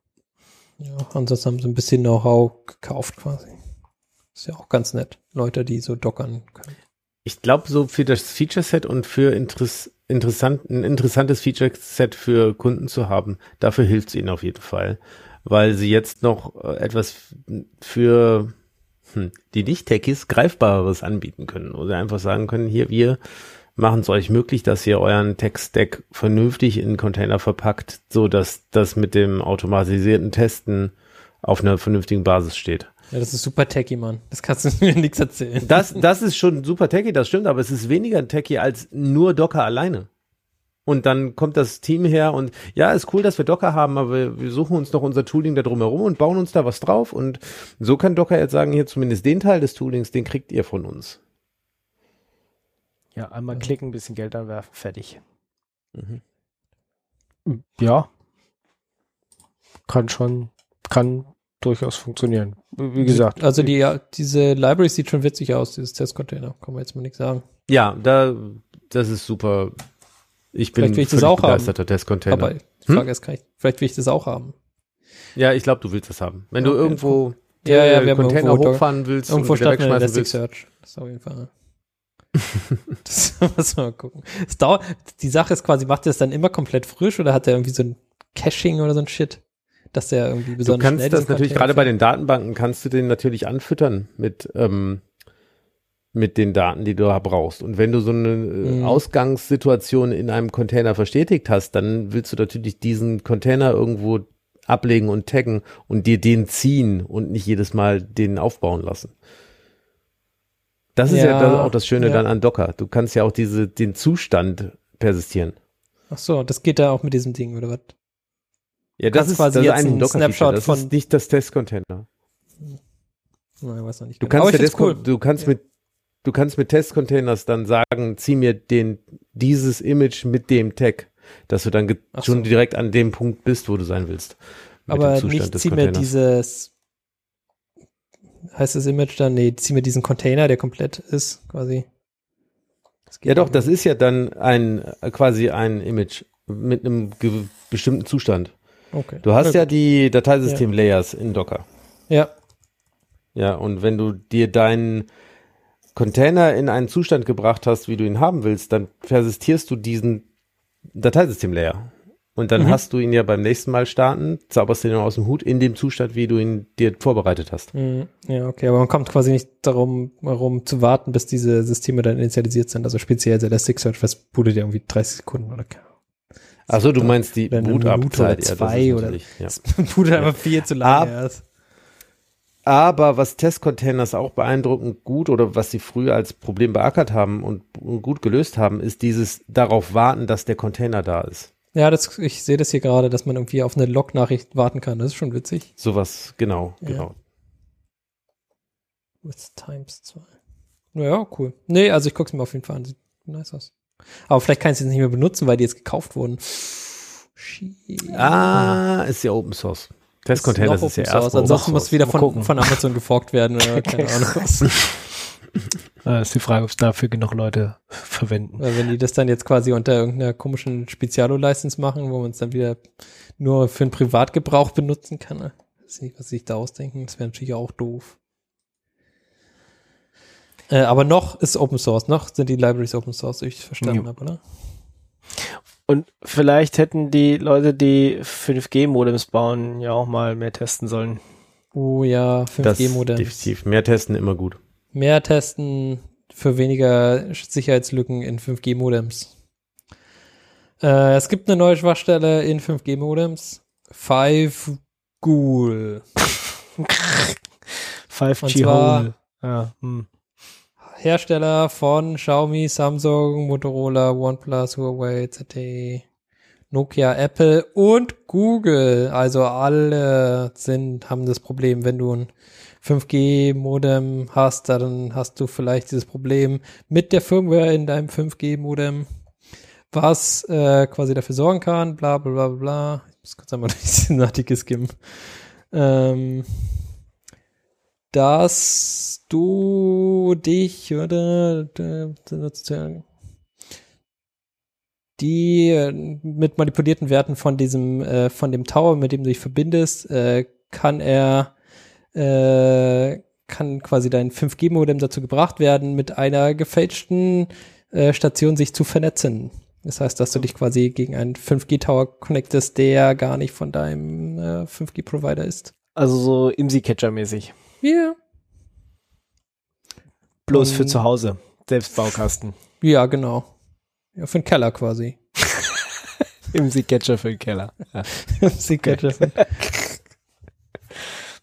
Ja, ansonsten haben sie ein bisschen Know-how gekauft quasi. Ist ja auch ganz nett. Leute, die so dockern können.
ich glaube, so für das Feature-Set und für Interess interessant, ein interessantes Feature-Set für Kunden zu haben, dafür hilft es ihnen auf jeden Fall. Weil sie jetzt noch äh, etwas für hm, die Nicht-Techies greifbareres anbieten können. Oder einfach sagen können, hier, wir machen es euch möglich, dass ihr euren Tech-Stack vernünftig in Container verpackt, so dass das mit dem automatisierten Testen auf einer vernünftigen Basis steht.
Ja, das ist super techy, Mann. Das kannst du mir nichts erzählen.
Das, das ist schon super techy, das stimmt, aber es ist weniger techy als nur Docker alleine. Und dann kommt das Team her und ja, ist cool, dass wir Docker haben, aber wir, suchen uns noch unser Tooling da drumherum und bauen uns da was drauf. Und so kann Docker jetzt sagen, hier zumindest den Teil des Toolings, den kriegt ihr von uns.
Ja, einmal klicken, ein bisschen Geld anwerfen, fertig.
Mhm.
Ja. Kann schon, kann durchaus funktionieren. Wie gesagt.
Also die, ja, diese Library sieht schon witzig aus, dieses Testcontainer. Kann man jetzt mal nichts sagen.
Ja, da, das ist super. Ich bin
Vielleicht will ich das auch haben.
begeisterter Testcontainer.
Aber die Frage ist, kann ich, vielleicht will ich das auch haben.
ja, ich glaube, du willst das haben. Wenn du
Okay,
irgendwo
Ja, ja, wir
Container
irgendwo-
hochfahren willst
Irgendwo
und wieder wegschmeißen willst.
Elasticsearch. Das ist auf jeden Fall. das muss man mal gucken. Es dauert, die Sache ist quasi, macht er das dann immer komplett frisch oder hat er irgendwie so ein Caching oder so ein Shit? Dass der irgendwie
Du
besonders
kannst
schnell
das natürlich gerade bei den Datenbanken kannst du den natürlich anfüttern mit ähm, mit den Daten, die du da brauchst. Und wenn du so eine äh,
Mhm.
Ausgangssituation in einem Container verstetigt hast, dann willst du natürlich diesen Container irgendwo ablegen und taggen und dir den ziehen und nicht jedes Mal den aufbauen lassen. Das ist ja, das auch das Schöne
ja.
dann an Docker. Du kannst ja auch diese den Zustand persistieren.
Ach so, das geht da auch mit diesem Ding, oder was?
Ja, das ist,
quasi
das
jetzt
ein Docker-Feature.
Snapshot von-
Das ist nicht das Testcontainer.
Nein, ich weiß noch nicht.
Du
genau.
kannst, ja das, du kannst
Ja.
mit du kannst mit Testcontainers dann sagen, zieh mir den dieses Image mit dem Tag, dass du dann
Ach
schon
so.
direkt an dem Punkt bist, wo du sein willst.
Aber nicht zieh mir dieses, heißt das Image dann, nee, zieh mir diesen Container, der komplett ist, quasi.
Ja doch, das ist ja dann ein quasi ein Image mit einem bestimmten Zustand.
Okay.
Du hast
ja,
ja die Dateisystem-Layers in Docker.
Ja,
Ja, und wenn du dir deinen Container in einen Zustand gebracht hast, wie du ihn haben willst, dann persistierst du diesen Dateisystem-Layer. Und dann
Mhm.
hast du ihn ja beim nächsten Mal starten, zauberst den aus dem Hut in dem Zustand, wie du ihn dir vorbereitet hast.
Mhm. Ja, okay, aber man kommt quasi nicht darum, darum zu warten, bis diese Systeme dann initialisiert sind. Also speziell der Elasticsearch, was bootet ja irgendwie 30 Sekunden oder
Achso, du meinst die Boot-Up-Zeit.
oder
Ja,
zwei
ist
oder-
ja.
das bootet einfach viel zu
Ab-
lange erst.
Aber was Testcontainers auch beeindruckend gut oder was sie früher als Problem beackert haben und gut gelöst haben, ist dieses darauf warten, dass der Container da ist.
Ja, das, ich sehe das hier gerade, dass man irgendwie auf eine Log-Nachricht warten kann. Das ist schon witzig.
Sowas, genau,
Ja.
genau.
With Times 2. Naja, cool. Nee, also ich guck's mir auf jeden Fall an. Sieht nice aus. Aber vielleicht kann ich es jetzt nicht mehr benutzen, weil die jetzt gekauft wurden. Shit.
Ah, ist ja Open Source. Testcontainers
noch
ist ja
Open
erst.
Ansonsten muss wieder von, von Amazon geforkt werden oder keine Ahnung was.
Äh, ist die Frage, ob es dafür genug Leute verwenden.
Weil wenn die das dann jetzt quasi unter irgendeiner komischen Spezialo-License machen, wo man es dann wieder nur für den Privatgebrauch benutzen kann, ne? weiß nicht, was sich da ausdenken. Das wäre natürlich auch doof. Äh, aber noch ist Open Source, noch sind die Libraries Open Source, so ich verstanden habe, oder?
Und vielleicht hätten die Leute, die 5G-Modems bauen, ja auch mal mehr testen sollen.
Oh ja,
Das
5G-Modems.
definitiv. Mehr testen immer gut.
Mehr testen für weniger Sicherheitslücken in 5G-Modems. Äh, es gibt eine neue Schwachstelle in 5G-Modems. 5 Ghoul.
5G
zwar-
Hole. Ja, hm.
Hersteller von Xiaomi, Samsung, Motorola, OnePlus, Huawei, ZTE, Nokia, Apple und Google. Also alle sind, haben das Problem, wenn du ein 5G-Modem hast, dann hast du vielleicht dieses Problem mit der Firmware in deinem 5G-Modem, was äh, quasi dafür sorgen kann, bla bla bla bla. Ich muss kurz einmal durch diesen Artikel skimmen. Ähm, dass du dich oder die äh, mit manipulierten Werten von diesem äh, von dem Tower, mit dem du dich verbindest, äh, kann er äh, kann quasi dein 5G-Modem dazu gebracht werden, mit einer gefälschten äh, Station sich zu vernetzen. Das heißt, dass du dich quasi gegen einen 5G-Tower connectest, der gar nicht von deinem äh, 5G-Provider ist.
Also so IMSI-Catcher-mäßig.
Ja.
Bloß für
Ähm,
zu Hause. Selbstbaukasten.
Ja, genau. Ja, für den Keller quasi.
IMSI-Catcher für den Keller. Ja.
Secret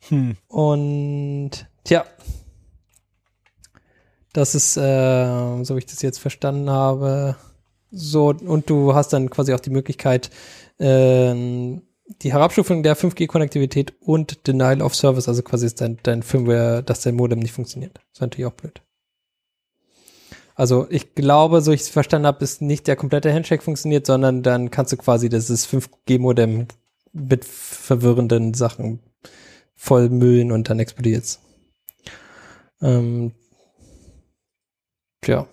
Hm.
Und tja, das ist, äh, so wie ich das jetzt verstanden habe, so, und du hast dann quasi auch die Möglichkeit, ähm, die Herabstufung der 5G-Konnektivität und Denial of Service, also quasi ist dein, dein Firmware, dass dein Modem nicht funktioniert. Das ist natürlich auch blöd. Also ich glaube, so ich es verstanden habe, ist nicht der komplette Handshake funktioniert, sondern dann kannst du quasi dieses 5G-Modem mit verwirrenden Sachen vollmüllen und dann explodiert's. Ähm, tja.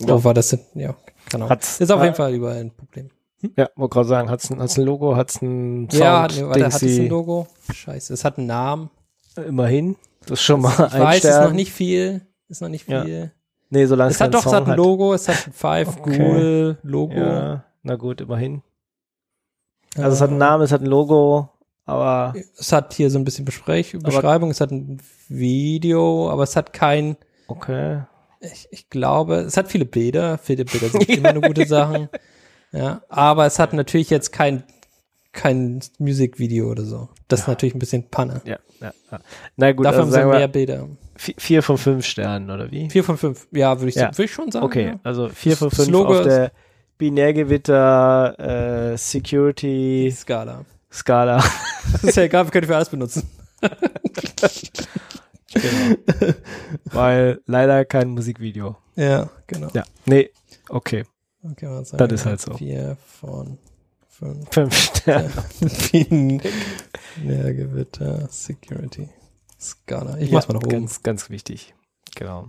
Ja.
Wo war das denn? Ja, genau.
Hat's,
ist auf jeden Fall überall ein Problem.
Ja, wollte gerade sagen, hat's ein, hat's ein Logo, hat's ein Sound,
ja, hat, warte, hat es ein Logo? Scheiße, es hat einen Namen.
Immerhin. Das ist schon mal
Ich
ein
weiß,
Stern.
ist noch nicht viel. Ist noch nicht
Ja.
viel.
Nee, solange
Es hat
keinen
doch, es
Song
hat ein Logo, es hat ein Five
Okay.
Cool Logo.
Ja, na gut, immerhin. Also es hat einen Namen, es hat ein Logo, aber
Es hat hier so ein bisschen Besprech Beschreibung, es hat ein Video, aber es hat kein,
okay.
ich, ich glaube, es hat viele Bilder. Viele Bilder sind immer eine gute Sache. Ja, aber es hat natürlich jetzt kein, kein Musikvideo oder so. Das ist natürlich ein bisschen Panne.
Ja, ja, ja. Na gut,
Dafür
also
haben sie
sagen
mehr
wir
Bilder.
vi- vier von fünf Sternen, oder wie?
Vier von fünf. Ja, würde ich,
Ja.
würd ich schon sagen.
Okay,
Ja.
also vier von fünf
Logo
auf der Binärgewitter äh, Security
Skala.
Skala.
Das ist ja egal, wir können für alles benutzen.
genau. Weil leider kein Musikvideo.
Ja, genau.
Ja, nee, okay.
Okay, was
Das ist halt so.
Vier von fünf.
Fünf Sterne.
Binärgewitter Security Skala. Ich
Ja,
mach's mal nach oben.
Ganz, ganz wichtig. Genau.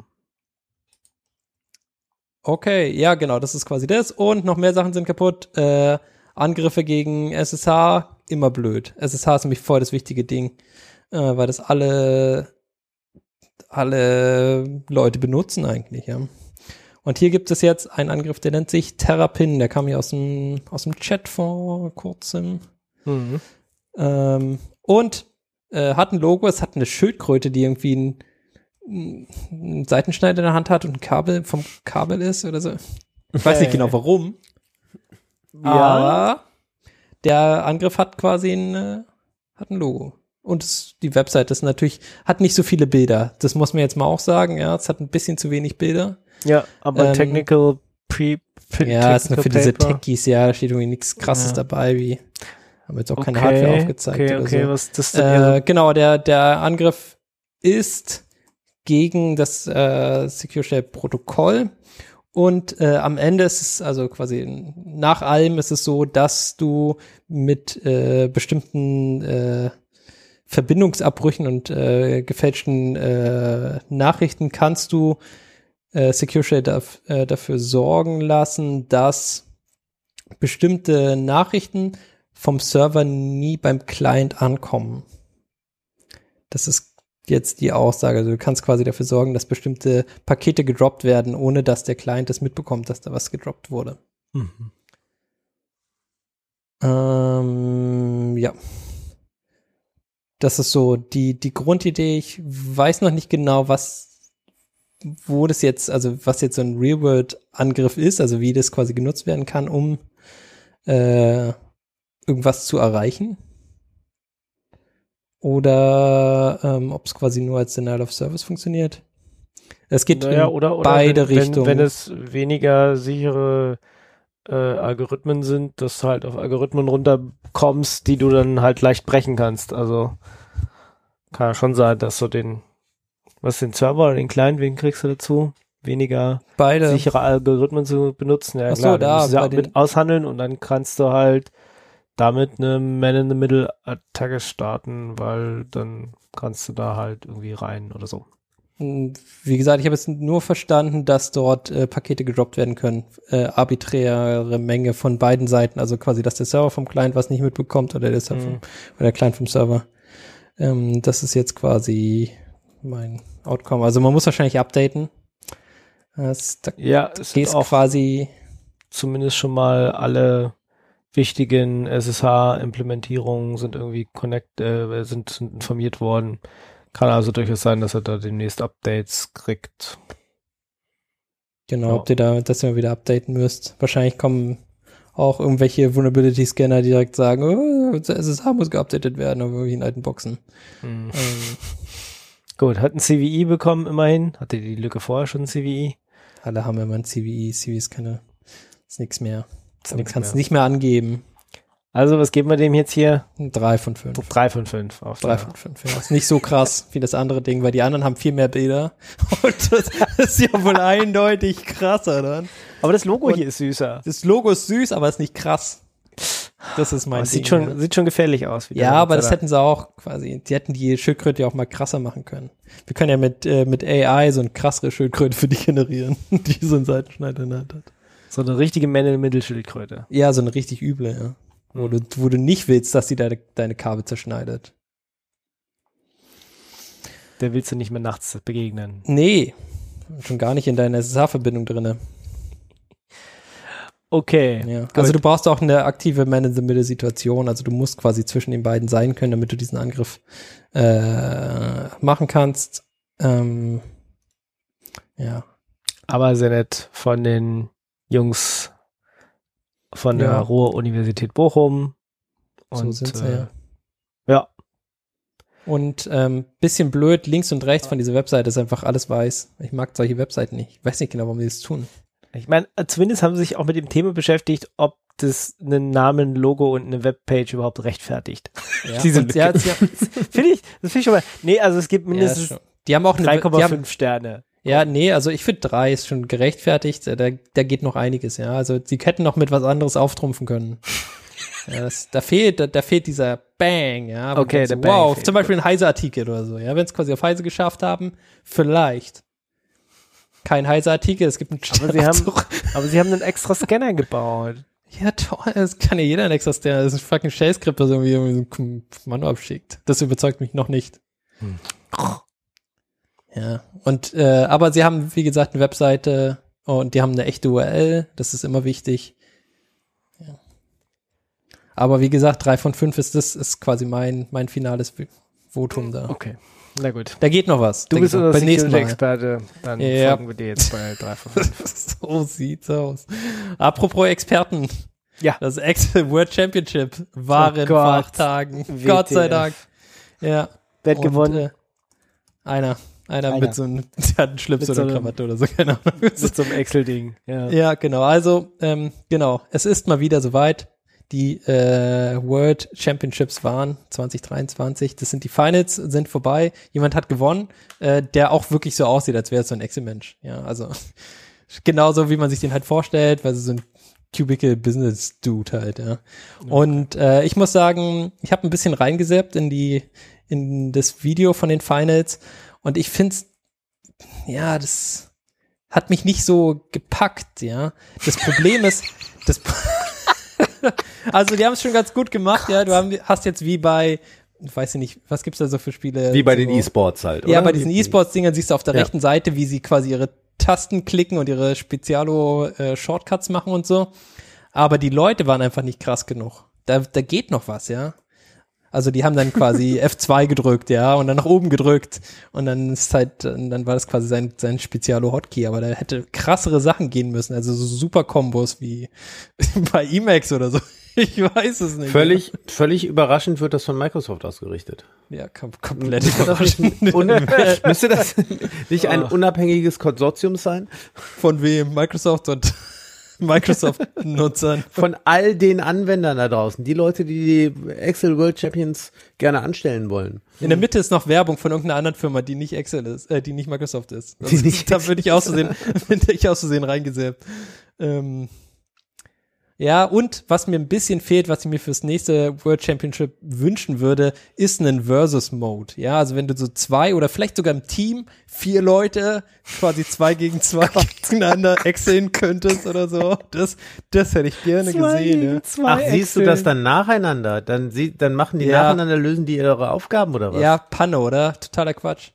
Okay, ja, genau, das ist quasi das. Und noch mehr Sachen sind kaputt. Äh, Angriffe gegen SSH, immer blöd. SSH ist nämlich voll das wichtige Ding, äh, weil das alle, alle Leute benutzen eigentlich, ja. Und hier gibt es jetzt einen Angriff, der nennt sich Terrapin. Der kam hier aus dem, aus dem Chat vor kurzem.
Mhm.
Ähm, und äh, hat ein Logo, es hat eine Schildkröte, die irgendwie ein, einen Seitenschneider in der Hand hat und ein Kabel vom Kabel ist oder so. Ich weiß nicht genau warum,
Ja,
aber der Angriff hat quasi ein, äh, hat ein Logo. Und es, die Webseite ist natürlich, hat nicht so viele Bilder. Das muss man jetzt mal auch sagen, ja. Es hat ein bisschen zu wenig Bilder.
Ja, aber
Ähm,
Technical Pre, Pre
Ja, ist nur für diese
Paper.
Techies, ja, da steht irgendwie nichts krasses
Ja.
dabei, wie, haben jetzt auch keine
Okay,
Hardware aufgezeigt
Okay, okay,
so.
was ist das denn?
Äh, genau, der, der Angriff ist gegen das äh, Secure Shell Protokoll. Und äh, am Ende ist es, also quasi nach allem ist es so, dass du mit äh, bestimmten äh, Verbindungsabbrüchen und äh, gefälschten äh, Nachrichten kannst du äh, Secure Shell daf äh, dafür sorgen lassen, dass bestimmte Nachrichten vom Server nie beim Client ankommen. Das ist jetzt die Aussage. Also du kannst quasi dafür sorgen, dass bestimmte Pakete gedroppt werden, ohne dass der Client das mitbekommt, dass da was gedroppt wurde.
Mhm.
Ähm, ja. Das ist so die, die Grundidee. Ich weiß noch nicht genau, was, wo das jetzt, also was jetzt so ein Real-World-Angriff ist, also wie das quasi genutzt werden kann, um äh, irgendwas zu erreichen. Oder ähm, ob es quasi nur als Denial of Service funktioniert. Es geht
Naja,
in
oder, oder
beide
wenn,
Richtungen.
Wenn, wenn es weniger sichere äh, Algorithmen sind, dass du halt auf Algorithmen runterkommst, die du dann halt leicht brechen kannst. Also kann ja schon sein, dass du den, was den Server oder den Client, wen kriegst du dazu? Weniger
beide.
sichere Algorithmen zu benutzen. Ja,
Ach so,
klar,
da,
du musst auch mit aushandeln und dann kannst du halt damit eine Man-in-the-Middle-Attacke starten, weil dann kannst du da halt irgendwie rein oder so.
Wie gesagt, ich habe jetzt nur verstanden, dass dort äh, Pakete gedroppt werden können. Äh, arbiträre Menge von beiden Seiten. Also quasi, dass der Server vom Client was nicht mitbekommt oder der, Server
Mhm.
vom, oder der Client vom Server. Ähm, das ist jetzt quasi mein Outcome. Also man muss wahrscheinlich updaten. Das, da
Ja, es sind
gehst
auch
quasi,
zumindest schon mal alle wichtigen SSH-Implementierungen sind irgendwie connect, äh, sind, sind informiert worden. Kann also durchaus sein, dass er da demnächst Updates kriegt.
genau,
Ja.
ob ihr da, dass ihr mal wieder updaten müsst. Wahrscheinlich kommen auch irgendwelche Vulnerability-Scanner, direkt sagen, oh, das SSH muss geupdatet werden auf irgendwelchen alten Boxen.
Hm.
Ähm,
Gut, hat ein CVE bekommen immerhin. Hatte die Lücke vorher schon ein CVE?
alle haben immer ein CVE, CVE ist keine, ist nichts mehr.
Ist nix
kannst
mehr.
nicht mehr angeben.
Also, was geben wir dem jetzt hier?
Drei von fünf.
Drei von fünf. Auf
Drei von fünf, ja. Ist nicht so krass wie das andere Ding, weil die anderen haben viel mehr Bilder. Und das ist ja wohl eindeutig krasser dann.
Aber das Logo
Und-
hier ist süßer.
Das Logo ist süß, aber ist nicht krass. Das ist mein
es sieht schon,
ja.
sieht schon gefährlich aus. wie
Ja, aber das hätten sie auch quasi, die hätten die Schildkröte ja auch mal krasser machen können. Wir können ja mit, äh, mit AI so eine krassere Schildkröte für dich generieren, die so einen Seitenschneider in der Hand hat.
So eine richtige Männer-Mittelschildkröte.
Ja, so eine richtig üble, ja. Wo du, wo du nicht willst, dass sie deine, deine Kabel zerschneidet.
Der willst du nicht mehr nachts begegnen.
Nee. Schon gar nicht in deiner SSH-Verbindung drinne.
Okay.
Ja. Also du brauchst auch eine aktive Man-in-the-Middle-Situation. Also du musst quasi zwischen den beiden sein können, damit du diesen Angriff äh, machen kannst. Ähm, ja.
aber sehr nett von den Jungs von der
Ja.
Ruhr-Universität Bochum.
So
Und,
sind sie,
äh,
ja.
ja.
Und ähm, bisschen blöd, links und rechts von dieser Webseite ist einfach alles weiß. Ich mag solche Webseiten nicht. Ich weiß nicht genau, warum die das tun.
Ich meine, zumindest haben sie sich auch mit dem Thema beschäftigt, ob das einen Namen, Logo und eine Webpage überhaupt rechtfertigt.
Ja,
Diese
ja, sie,
Finde ich, das finde ich schon mal. Nee, also es gibt
ja,
mindestens
schon. die haben auch eine, die
3,5
haben,
Sterne.
Ja, nee, also ich finde drei ist schon gerechtfertigt. Da, da geht noch einiges, ja. Also sie hätten noch mit was anderes auftrumpfen können. ja, das, da fehlt, da, da fehlt dieser Bang, ja.
Okay, der
so,
Bang
Wow, zum Beispiel ein Heise-Artikel oder so, ja. Wenn es quasi auf Heise geschafft haben, vielleicht. Kein Heise-Artikel, es gibt einen
Aber sie haben, aber sie haben einen extra Scanner gebaut.
Ja, toll, das kann ja jeder ein extra Stern. Das ist ein fucking Shell-Skript, das irgendwie, irgendwie so ein Kommando abschickt. Das überzeugt mich noch nicht.
Hm.
Ja, und, äh, aber sie haben, wie gesagt, eine Webseite und die haben eine echte URL. Das ist immer wichtig. Ja. Aber wie gesagt, drei von fünf ist das, ist quasi mein, mein finales Votum da.
Okay. Na gut.
Da geht noch was.
Du bist unser. Security-Experte. Dann
Ja.
folgen wir dir jetzt bei 3 von 5.
so sieht's aus. Apropos Experten.
Ja.
Das Excel World Championship waren
Oh
vor
Gott.
acht Tagen.
WTF.
Gott sei Dank. Ja.
Wer hat
Und,
gewonnen?
Äh, einer. Einer,
Einer.
mit so einem, der hat einen Schlips oder
so
Krawatte oder so, keine Ahnung.
Mit so einem Excel-Ding. Ja.
ja, genau. Also, ähm, genau. Es ist mal wieder soweit. Die äh, World Championships waren 2023. Das sind die Finals, sind vorbei. Jemand hat gewonnen, äh, der auch wirklich so aussieht, als wäre es so ein Excel-Mensch. Ja, also genauso wie man sich den halt vorstellt, weil so ein Cubicle Business Dude halt, ja. Und äh, ich muss sagen, ich habe ein bisschen reingeseppt in die in das Video von den Finals und ich find's ja, das hat mich nicht so gepackt, ja. Das Problem ist, das also die haben es schon ganz gut gemacht, ja. Du haben, hast jetzt wie bei, ich weiß nicht, was gibt's da so für Spiele?
Wie bei
so,
den E-Sports halt,
Ja,
oder?
bei diesen E-Sports-Dingern siehst du auf der
Ja.
rechten Seite, wie sie quasi ihre Tasten klicken und ihre Spezialo-Shortcuts machen und so. Aber die Leute waren einfach nicht krass genug. Da, da geht noch was, ja. Also die haben dann quasi F2 gedrückt, ja, und dann nach oben gedrückt und dann ist halt, dann war das quasi sein, sein Spezialo-Hotkey, aber da hätte krassere Sachen gehen müssen, also so super Kombos wie bei Emacs oder so. Ich weiß es nicht.
Völlig, völlig überraschend wird das von Microsoft ausgerichtet.
Ja, kom komplett überraschend.
Müsste das nicht ein unabhängiges Konsortium sein?
Von wem? Microsoft und Microsoft-Nutzern.
Von all den Anwendern da draußen, die Leute, die die Excel World Champions gerne anstellen wollen.
In der Mitte ist noch Werbung von irgendeiner anderen Firma, die nicht Excel ist, äh, die nicht Microsoft ist. Das,
Die nicht
da würde ich aus Versehen, würde ich aus Versehen reingesäbt. Ähm, ja, und was mir ein bisschen fehlt, was ich mir fürs nächste World Championship wünschen würde, ist ein Versus-Mode. Ja, also wenn du so zwei oder vielleicht sogar im Team vier Leute quasi zwei gegen zwei gegeneinander exceln könntest oder so. Das, das hätte ich gerne gesehen. Ja.
Ach, siehst du das dann nacheinander? Dann, sie, dann machen die
Ja.
nacheinander, lösen die ihre Aufgaben oder was?
Ja, Panne, oder? Totaler Quatsch.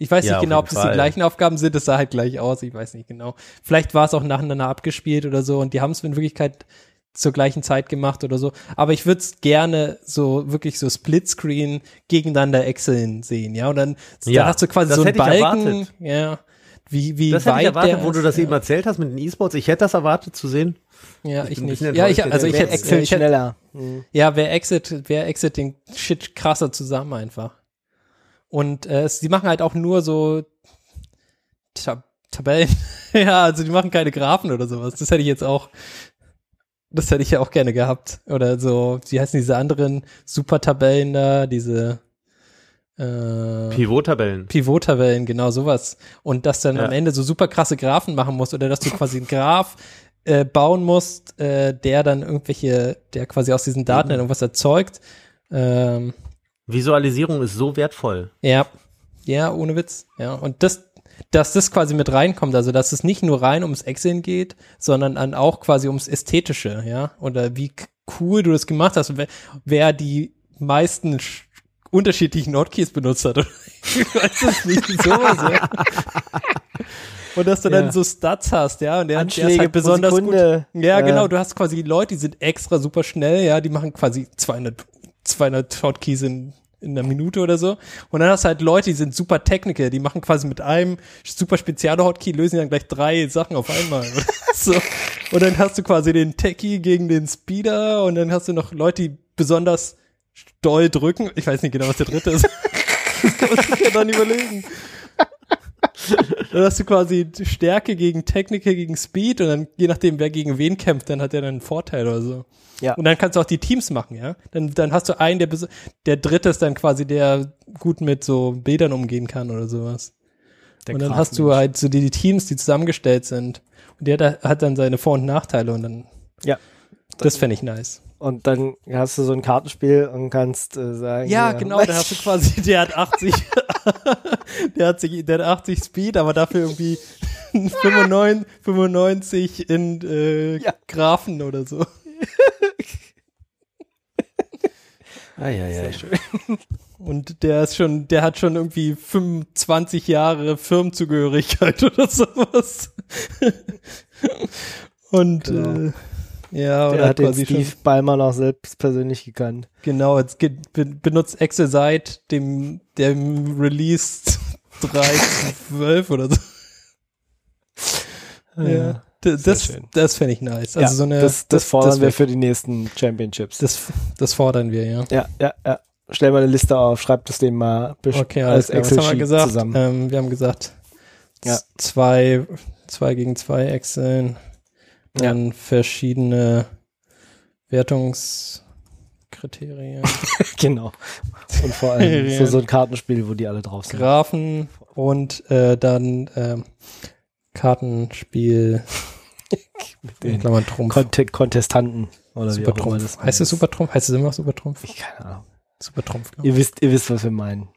Ich weiß
Ja,
nicht genau, ob das die gleichen Aufgaben sind. Das sah halt gleich aus. Ich weiß nicht genau. Vielleicht war es auch nacheinander abgespielt oder so und die haben es in Wirklichkeit zur gleichen Zeit gemacht oder so. Aber ich würde es gerne so wirklich so Splitscreen gegeneinander Excel sehen, ja. Und dann,
Ja,
dann hast du quasi so einen
hätte ich
Balken,
erwartet.
ja. Wie, wie
Das hätte
weit
ich erwartet,
der
wo du das
ja.
eben erzählt hast mit den E-Sports. Ich hätte das erwartet zu sehen.
Ja,
Ich
ich nicht. Ja, ich, also ich hätte, hätte,
schneller.
Ja, wer Exit, wer Exit den Shit krasser zusammen einfach. Und äh, sie machen halt auch nur so Tab Tabellen. ja, also die machen keine Graphen oder sowas. Das hätte ich jetzt auch, das hätte ich ja auch gerne gehabt. Oder so, wie heißen diese anderen Super-Tabellen da, diese äh,
Pivot-Tabellen.
Pivot-Tabellen, genau sowas. Und dass dann
Ja.
am Ende so super krasse Graphen machen musst oder dass du quasi einen Graph äh, bauen musst, äh, der dann irgendwelche, der quasi aus diesen Daten dann irgendwas erzeugt. Ähm,
Visualisierung ist so wertvoll.
ja, ja, ohne Witz. Ja, und das, dass das quasi mit reinkommt, also dass es nicht nur rein ums Excel geht, sondern dann auch quasi ums Ästhetische, ja, oder wie cool du das gemacht hast, wer, wer die meisten sch- unterschiedlichen Hotkeys benutzt hat. ich weiß es nicht, sowas, ja. Und dass du
Ja.
dann so Stats hast, ja, und der,
Anschläge
halt besonders
Sekunde.
gut. Ja,
Ja.
genau, du hast quasi Leute, die sind extra super schnell, ja, die machen quasi 200, 200 Hotkeys in, in einer Minute oder so. Und dann hast du halt Leute, die sind super Technical, die machen quasi mit einem super spezielle Hotkey, lösen dann gleich drei Sachen auf einmal. so. Und dann hast du quasi den Techie gegen den Speeder und dann hast du noch Leute, die besonders doll drücken. Ich weiß nicht genau, was der dritte ist. das muss ich ja dann überlegen. Dann hast du quasi Stärke gegen Technical gegen Speed und dann, je nachdem, wer gegen wen kämpft, dann hat er dann einen Vorteil oder so.
Ja.
Und dann kannst du auch die Teams machen, ja. Dann, dann hast du einen, der, der dritte ist dann quasi der gut mit so Bildern umgehen kann oder sowas.
Der
und dann hast du halt so die, die Teams, die zusammengestellt sind. Und der hat, hat dann seine Vor- und Nachteile und dann,
Ja.
das fände ich nice.
Und dann hast du so ein Kartenspiel und kannst äh, sagen.
Ja,
hier,
genau, da hast du quasi, der hat 80, der hat sich, der hat 80 Speed, aber dafür irgendwie 95, 95 in äh,
Ja.
Graphen oder so.
Ah, ja, ja.
Und der ist schon, der hat schon irgendwie 25 Jahre Firmenzugehörigkeit oder sowas. Und
Genau.
äh, ja, und
Der hat den Steve
schon,
Ballmer noch selbst persönlich gekannt.
genau, jetzt ge- be benutzt Excel seit dem, dem Release 3.12 oder so. Ja, d- das, das fände ich nice. Also
ja,
so eine,
das, das fordern wir
wär-
für die nächsten Championships.
das, das fordern wir, ja.
ja, ja, ja. Stell mal eine Liste auf, schreib das dem mal
Okay, alles klar. Was haben wir gesagt?
zusammen.
Ähm, wir haben gesagt,
Ja.
zwei, zwei gegen zwei Excel, dann verschiedene Wertungskriterien,
genau. Und vor allem so, so ein Kartenspiel, wo die alle drauf sind.
Graphen und äh, dann ähm, Kartenspiel, in
Den
Klammern Trumpf.
Konte Kontestanten oder wie
Super
auch immer
Trumpf.
das
Heißt es Super Trumpf? Heißt es immer noch Super Trumpf?
Ich keine Ahnung.
Super Trumpf, glaub
Ihr wisst, ihr wisst, was wir meinen.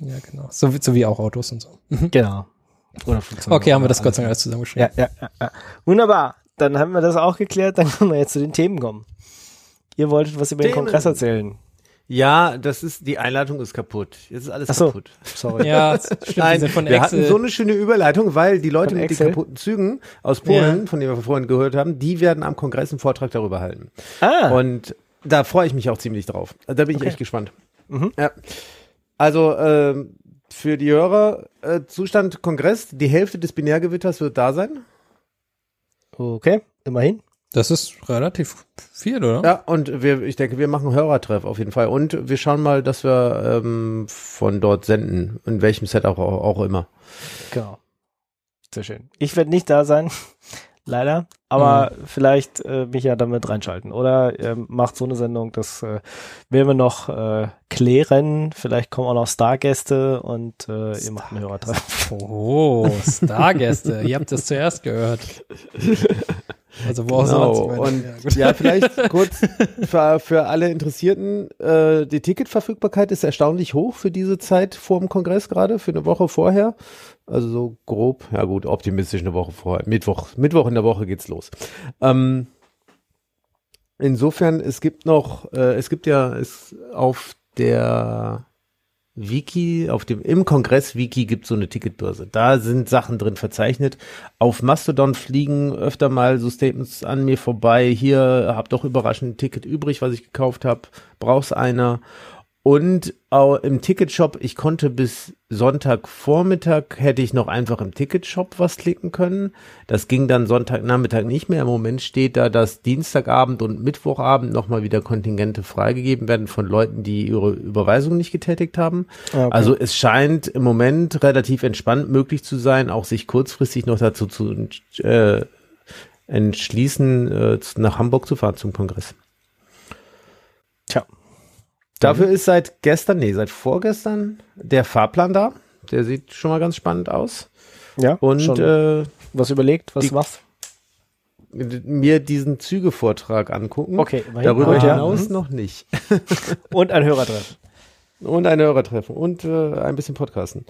Ja, genau. So, wie- so wie auch Autos und so. Mhm.
Genau. Oder Flugzeuge
Okay, haben wir das Gott sei Dank
alles.
zusammengeschrieben.
Ja, ja, ja, ja. Wunderbar. Dann haben wir das auch geklärt. Dann können wir jetzt zu den Themen kommen. Ihr wolltet was über den. Kongress erzählen.
Ja, das ist, die Einleitung ist kaputt. Jetzt ist alles
Ach so.
kaputt.
Sorry.
Ja, stimmt,
Nein, wir
Excel.
hatten so eine schöne Überleitung, weil die Leute
Von
mit den kaputten Zügen aus Polen, von denen wir vorhin gehört haben, die werden am Kongress einen Vortrag darüber halten.
Ah,
Und da freue ich mich auch ziemlich drauf. Da bin ich echt gespannt.
Mhm.
Ja. Also ähm, für die Hörer, äh, Zustand Kongress, die Hälfte des Binärgewitters wird da sein.
okay. Immerhin.
Das ist relativ viel, oder?
Ja, und wir, ich denke, wir machen Hörertreff auf jeden Fall. Und wir schauen mal, dass wir ähm, von dort senden, in welchem Setup auch, auch immer.
Genau. Sehr schön. Ich werde nicht da sein. Leider. Aber vielleicht äh, mich ja damit reinschalten. Oder ähm, macht so eine Sendung, das äh, werden wir noch äh, klären. Vielleicht kommen auch noch Stargäste und äh, ihr macht einen Hörertreff.
Oh, Stargäste. Ihr habt das zuerst gehört. Also wo auch
Genau. Und
ja,
ja, vielleicht kurz für, für alle Interessierten, äh, die Ticketverfügbarkeit ist erstaunlich hoch für diese Zeit vor dem Kongress gerade, für eine Woche vorher. Also so grob, ja gut, optimistisch eine Woche vorher. Mittwoch, Mittwoch in der Woche geht's los. Ähm, insofern, es gibt noch, äh, es gibt ja es auf der Wiki, auf dem, im Kongress-Wiki gibt so eine Ticketbörse. Da sind Sachen drin verzeichnet. Auf Mastodon fliegen öfter mal so Statements an mir vorbei. Hier, hab doch überraschend ein Ticket übrig, was ich gekauft habe. Brauch's einer? Und auch im Ticketshop, ich konnte bis Sonntagvormittag hätte ich noch einfach im Ticketshop was klicken können. Das ging dann Sonntagnachmittag nicht mehr. Im Moment steht da, dass Dienstagabend und Mittwochabend nochmal wieder Kontingente freigegeben werden von Leuten, die ihre Überweisung nicht getätigt haben.
Ah, Okay.
Also es scheint im Moment relativ entspannt möglich zu sein, auch sich kurzfristig noch dazu zu äh, entschließen, äh, nach Hamburg zu fahren zum Kongress.
Tja.
Dafür ist seit gestern, nee, seit vorgestern der Fahrplan da. Der sieht schon mal ganz spannend aus.
Ja,
Und
schon
äh,
was überlegt, was
die-
machst?
mir diesen Zügevortrag angucken.
Okay.
Darüber
ja.
hinaus
Mhm.
noch nicht.
Und ein Hörertreffen.
Und ein Hörertreffen und äh, ein bisschen Podcasten.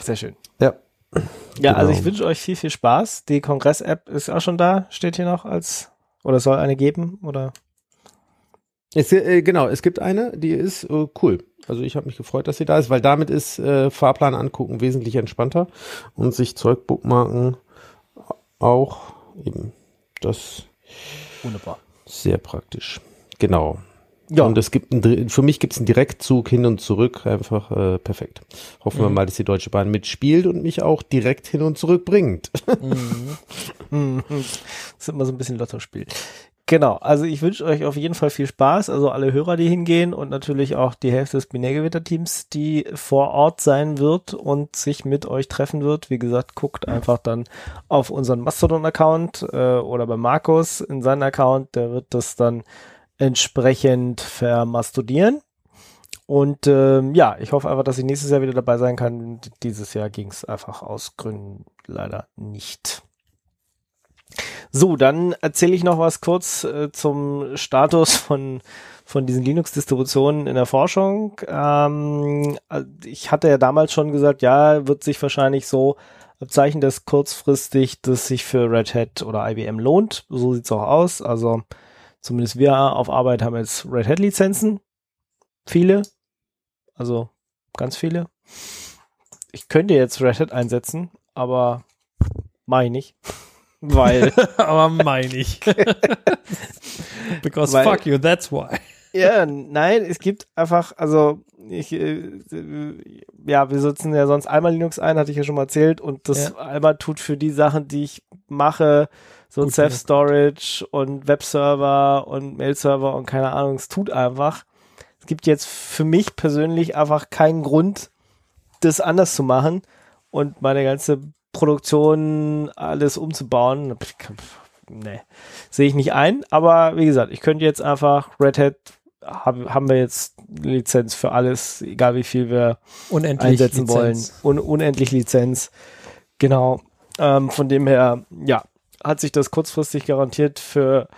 Sehr schön.
Ja.
Ja,
Genau.
also ich wünsche euch viel, viel Spaß. Die Kongress-App ist auch schon da, steht hier noch als, oder soll eine geben, oder?
Es, äh, genau, es gibt eine, die ist äh, cool. Also ich habe mich gefreut, dass sie da ist, weil damit ist äh, Fahrplan angucken wesentlich entspannter und sich Zeug bookmarken auch eben. Das
Wunderbar.
sehr praktisch. Genau.
Ja,
Und es gibt einen, Dir- für mich gibt es einen Direktzug hin und zurück, einfach äh, perfekt. Hoffen wir
Mhm.
mal, dass die Deutsche Bahn mitspielt und mich auch direkt hin und zurück bringt.
Mhm. Das ist immer so ein bisschen Lottospiel. Genau, also ich wünsche euch auf jeden Fall viel Spaß, also alle Hörer, die hingehen und natürlich auch die Hälfte des Binärgewitter-Teams, die vor Ort sein wird und sich mit euch treffen wird. Wie gesagt, guckt einfach dann auf unseren Mastodon-Account äh, oder bei Markus in seinen Account, der wird das dann entsprechend vermastodieren. Und ähm, ja, ich hoffe einfach, dass ich nächstes Jahr wieder dabei sein kann. Dieses Jahr ging es einfach aus Gründen leider nicht. So, dann erzähle ich noch was kurz äh, zum Status von, von diesen Linux-Distributionen in der Forschung. Ähm, äh, ich hatte ja damals schon gesagt, ja, wird sich wahrscheinlich so abzeichnen, dass kurzfristig das sich für Red Hat oder IBM lohnt. So sieht's auch aus. Also zumindest wir auf Arbeit haben jetzt Red Hat-Lizenzen. Viele. Also ganz viele. Ich könnte jetzt Red Hat einsetzen, aber mache ich nicht. Weil
Aber meine ich. Because
Weil-
fuck you, that's why.
Ja, nein, es gibt einfach, also ich, äh, ja, wir setzen ja sonst einmal Linux ein, hatte ich ja schon mal erzählt, und das
Ja.
einmal tut für die Sachen, die ich mache, so Self-Storage und Webserver und Mail-Server und keine Ahnung, es tut einfach. Es gibt jetzt für mich persönlich einfach keinen Grund, das anders zu machen und meine ganze Produktion alles umzubauen. Nee, sehe ich nicht ein. Aber wie gesagt, ich könnte jetzt einfach Red Hat hab, haben wir jetzt Lizenz für alles, egal wie viel wir
Unendlich
einsetzen
Lizenz.
wollen. Un unendlich Lizenz. Genau. Ähm, von dem her, ja, hat sich das kurzfristig garantiert für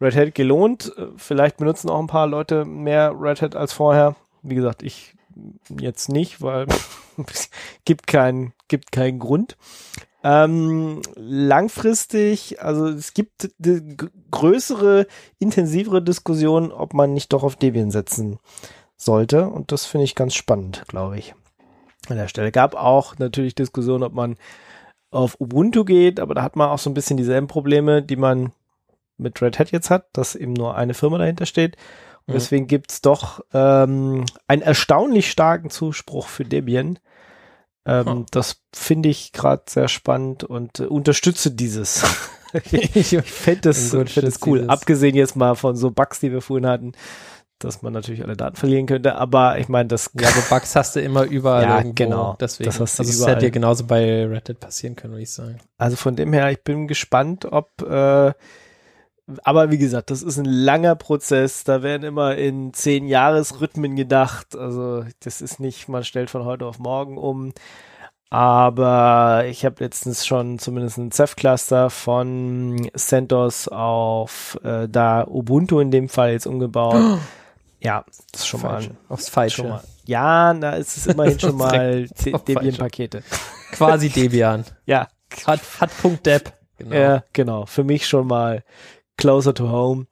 Red Hat gelohnt. Äh, Vielleicht benutzen auch ein paar Leute mehr Red Hat als vorher. Wie gesagt, ich jetzt nicht, weil es gibt keinen gibt keinen Grund. Ähm, langfristig, also es gibt größere, intensivere Diskussionen, ob man nicht doch auf Debian setzen sollte. Und das finde ich ganz spannend, glaube ich. An der Stelle gab auch natürlich Diskussionen, ob man auf Ubuntu geht, aber da hat man auch so ein bisschen dieselben Probleme, die man mit Red Hat jetzt hat, dass eben nur eine Firma dahinter steht.
Mhm.
deswegen gibt's doch ähm, einen erstaunlich starken Zuspruch für Debian. Ähm,
Hm.
Das finde ich gerade sehr spannend und äh, unterstütze dieses. ich fände das, fänd das cool.
dieses.
Abgesehen jetzt mal von so Bugs, die wir vorhin hatten, dass man natürlich alle Daten verlieren könnte. Aber ich meine, das
Ja, aber Bugs hast du immer überall
Ja,
irgendwo.
genau.
Deswegen.
Das hast du
also es
überall.
hätte dir genauso bei Red Hat passieren können, würde ich sagen.
Also von dem her, ich bin gespannt, ob, äh, aber wie gesagt, das ist ein langer Prozess. Da werden immer in zehn Jahresrhythmen gedacht. Also das ist nicht, man stellt von heute auf morgen um. Aber ich habe letztens schon zumindest ein Ceph-Cluster von CentOS auf äh, da Ubuntu in dem Fall jetzt umgebaut. Ja, das ist schon mal,
Falsche. Aufs Falsche.
schon mal. Ja, da ist es immerhin schon mal. Debian-Pakete.
Quasi Debian.
Ja,
Hat, hat Punkt Depp. Genau.
Ja, genau. Für mich schon mal closer to home.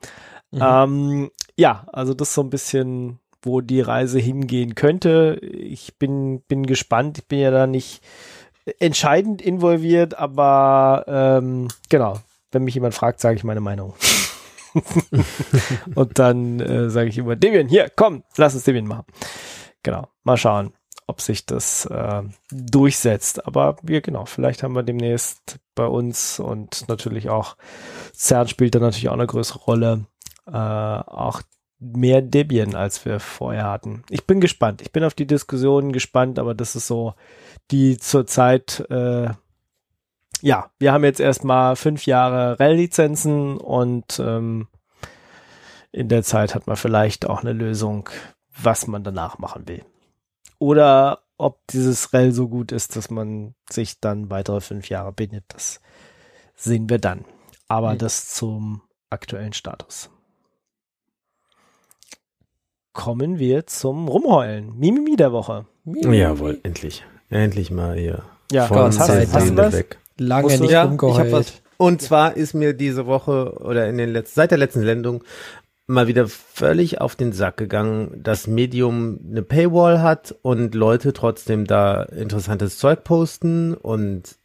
Mhm.
Ähm, ja, also das so ein bisschen wo die Reise hingehen könnte. Ich bin, bin gespannt. Ich bin ja da nicht entscheidend involviert, aber ähm, genau, wenn mich jemand fragt, sage ich meine Meinung. und dann äh, sage ich immer, Debian, hier, komm, lass uns Debian machen. Genau, mal schauen, ob sich das äh, durchsetzt. Aber wir, genau, vielleicht haben wir demnächst bei uns und natürlich auch CERN spielt da natürlich auch eine größere Rolle, äh, auch mehr Debian, als wir vorher hatten. Ich bin gespannt. Ich bin auf die Diskussion gespannt, aber das ist so die zurzeit äh, ja, wir haben jetzt erstmal fünf Jahre REL-Lizenzen und ähm, in der Zeit hat man vielleicht auch eine Lösung, was man danach machen will. Oder ob dieses REL so gut ist, dass man sich dann weitere fünf Jahre bindet, das sehen wir dann. Aber mhm. das zum aktuellen Status. Kommen wir zum Rumheulen. Mimimi der Woche.
Mimimi. Jawohl, endlich. Endlich mal hier.
Ja, was hast, hast du das? Weg.
Lange nicht ja, rumgeheult.
Und zwar ist mir diese Woche oder in den letzten, seit der letzten Sendung mal wieder völlig auf den Sack gegangen, dass Medium eine Paywall hat und Leute trotzdem da interessantes Zeug posten und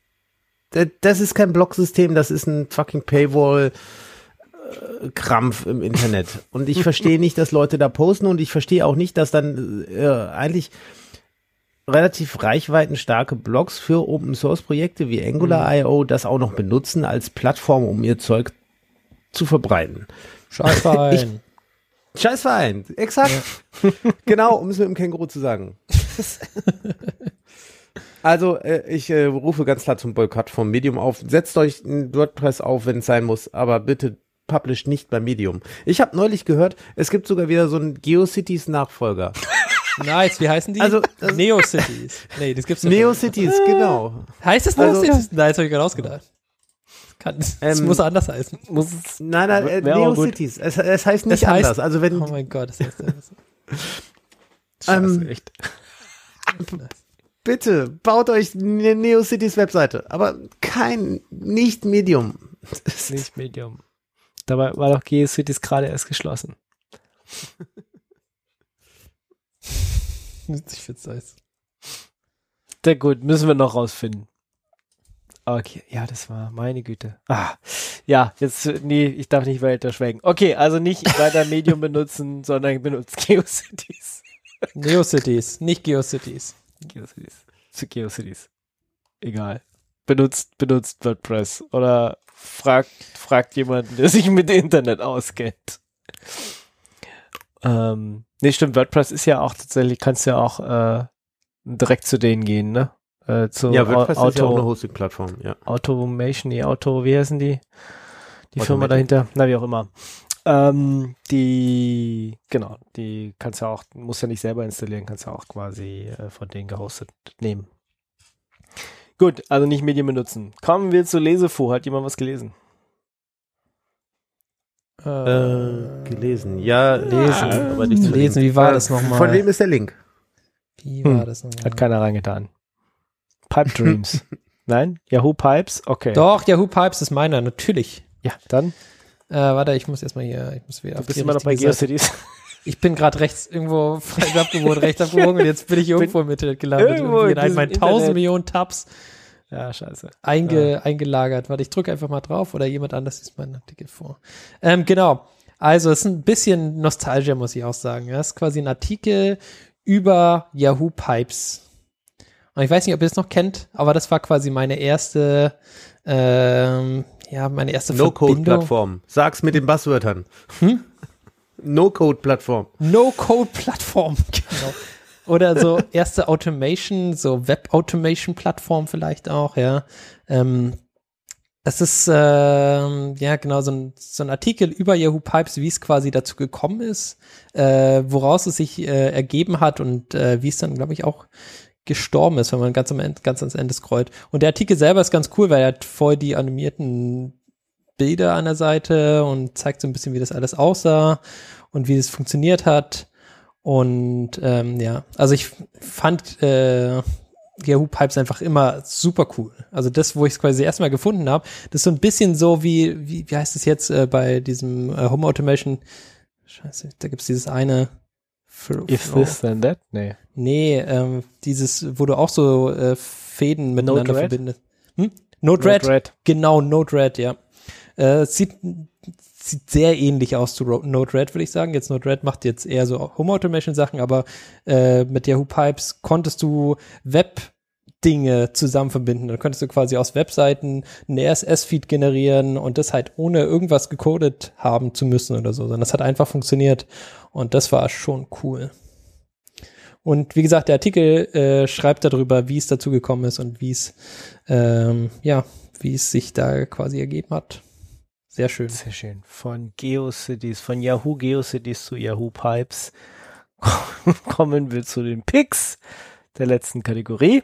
das ist kein Blocksystem, das ist ein fucking Paywall. Krampf im Internet. Und ich verstehe nicht, dass Leute da posten und ich verstehe auch nicht, dass dann äh, eigentlich relativ reichweitenstarke Blogs für Open Source Projekte wie Angular.io das auch noch benutzen als Plattform, um ihr Zeug zu verbreiten.
Scheißverein.
Scheißverein, exakt. Ja. genau, um es mit dem Känguru zu sagen. also, äh, ich äh, rufe ganz klar zum Boykott vom Medium auf. Setzt euch ein WordPress auf, wenn es sein muss, aber bitte publish nicht bei Medium. Ich habe neulich gehört, es gibt sogar wieder so einen GeoCities Nachfolger.
Nice, wie heißen die?
Also,
also Neocities. Nee, das gibt's
nicht. Neocities, genau.
Heißt das also, Neocities? Nein, das habe ich gerade ausgedacht. Kann, es ähm, muss anders heißen. Muss
es, nein, nein, äh, Neocities. Es, es heißt nicht es heißt, anders. Also wenn,
oh mein Gott, das heißt anders.
ähm, echt. Bitte, baut euch eine Neocities Webseite, aber kein, nicht Medium.
nicht Medium. Dabei war doch GeoCities gerade erst geschlossen.
ich find's nice.
Sehr gut, müssen wir noch rausfinden. Okay, ja, das war meine Güte. Ah, ja, jetzt, nee, ich darf nicht weiter schweigen. Okay, also nicht weiter Medium benutzen, sondern benutzt GeoCities.
Neocities, nicht GeoCities.
GeoCities. Zu GeoCities. Egal. Benutzt, benutzt WordPress oder fragt, fragt jemanden, der sich mit Internet auskennt. Ähm, nee, stimmt, WordPress ist ja auch tatsächlich, kannst ja auch äh, direkt zu denen gehen, ne? Äh, zu
ja, WordPress Auto, ist ja auch eine Hosting-Plattform, ja.
Automation, die Auto, wie heißen die? Die Firma dahinter, na wie auch immer. Ähm, die, genau, die kannst ja auch, muss ja nicht selber installieren, kannst ja auch quasi äh, von denen gehostet nehmen. Gut, also nicht Medien benutzen. Kommen wir zu Lesefu. Hat jemand was gelesen?
Äh, gelesen. Ja,
lesen. aber nicht zu lesen. Wie war äh, das nochmal?
Von wem ist der Link?
Wie war hm. das nochmal? Hat keiner reingetan. Pipe Dreams. Nein? Yahoo Pipes? Okay.
Doch, Yahoo Pipes ist meiner, natürlich.
Ja, dann.
Äh, warte, ich muss erstmal hier, ich muss wieder
du bist immer noch bei GeoCities.
Ich bin gerade rechts irgendwo falsch abgebogen, rechts abgebogen und jetzt bin ich irgendwo im Internet gelandet. Irgendwo in einem meinen 1000 Millionen Tabs.
Ja, scheiße.
Einge, ja. Eingelagert. Warte, ich drücke einfach mal drauf oder jemand anders liest meinen Artikel vor. Ähm, genau. Also, es ist ein bisschen Nostalgia, muss ich auch sagen. Das ist quasi ein Artikel über Yahoo Pipes. Und ich weiß nicht, ob ihr es noch kennt, aber das war quasi meine erste, ähm, ja, meine erste
No-Code-Plattform. Sag's mit den Buzzwörtern. Hm? No-Code-Plattform.
No-Code-Plattform, genau. Oder so erste Automation, so Web-Automation-Plattform vielleicht auch, ja. Ähm, das ist ähm, ja genau so ein, so ein Artikel über Yahoo Pipes, wie es quasi dazu gekommen ist, äh, woraus es sich äh, ergeben hat und äh, wie es dann, glaube ich, auch gestorben ist, wenn man ganz am Ende, ganz ans Ende scrollt. Und der Artikel selber ist ganz cool, weil er hat voll die animierten Bilder an der Seite und zeigt so ein bisschen, wie das alles aussah und wie es funktioniert hat. Und ähm, ja, also ich fand äh, Yahoo Pipes einfach immer super cool. Also das, wo ich es quasi erstmal gefunden habe, das ist so ein bisschen so wie, wie, wie heißt es jetzt äh, bei diesem äh, Home Automation? Scheiße, da gibt's dieses eine
If this, then that? Nee.
Nee, ähm, dieses, wo du auch so äh, Fäden miteinander
Node-RED?
verbindest. Hm? Node-RED?
Node-RED.
Genau, Node-RED, ja. Äh, sieht, sieht sehr ähnlich aus zu Ro- Node-RED, würde ich sagen. Jetzt Node-RED macht jetzt eher so Home-Automation-Sachen, aber äh, mit Yahoo Pipes konntest du Web-Dinge zusammen verbinden. Dann könntest du quasi aus Webseiten einen RSS-Feed generieren und das halt ohne irgendwas gecodet haben zu müssen oder so, sondern das hat einfach funktioniert und das war schon cool. Und wie gesagt, der Artikel äh, schreibt darüber, wie es dazu gekommen ist und wie es, ähm, ja, wie es sich da quasi ergeben hat. Sehr schön.
Sehr schön. Von GeoCities, von Yahoo GeoCities zu Yahoo Pipes kommen wir zu den Picks der letzten Kategorie.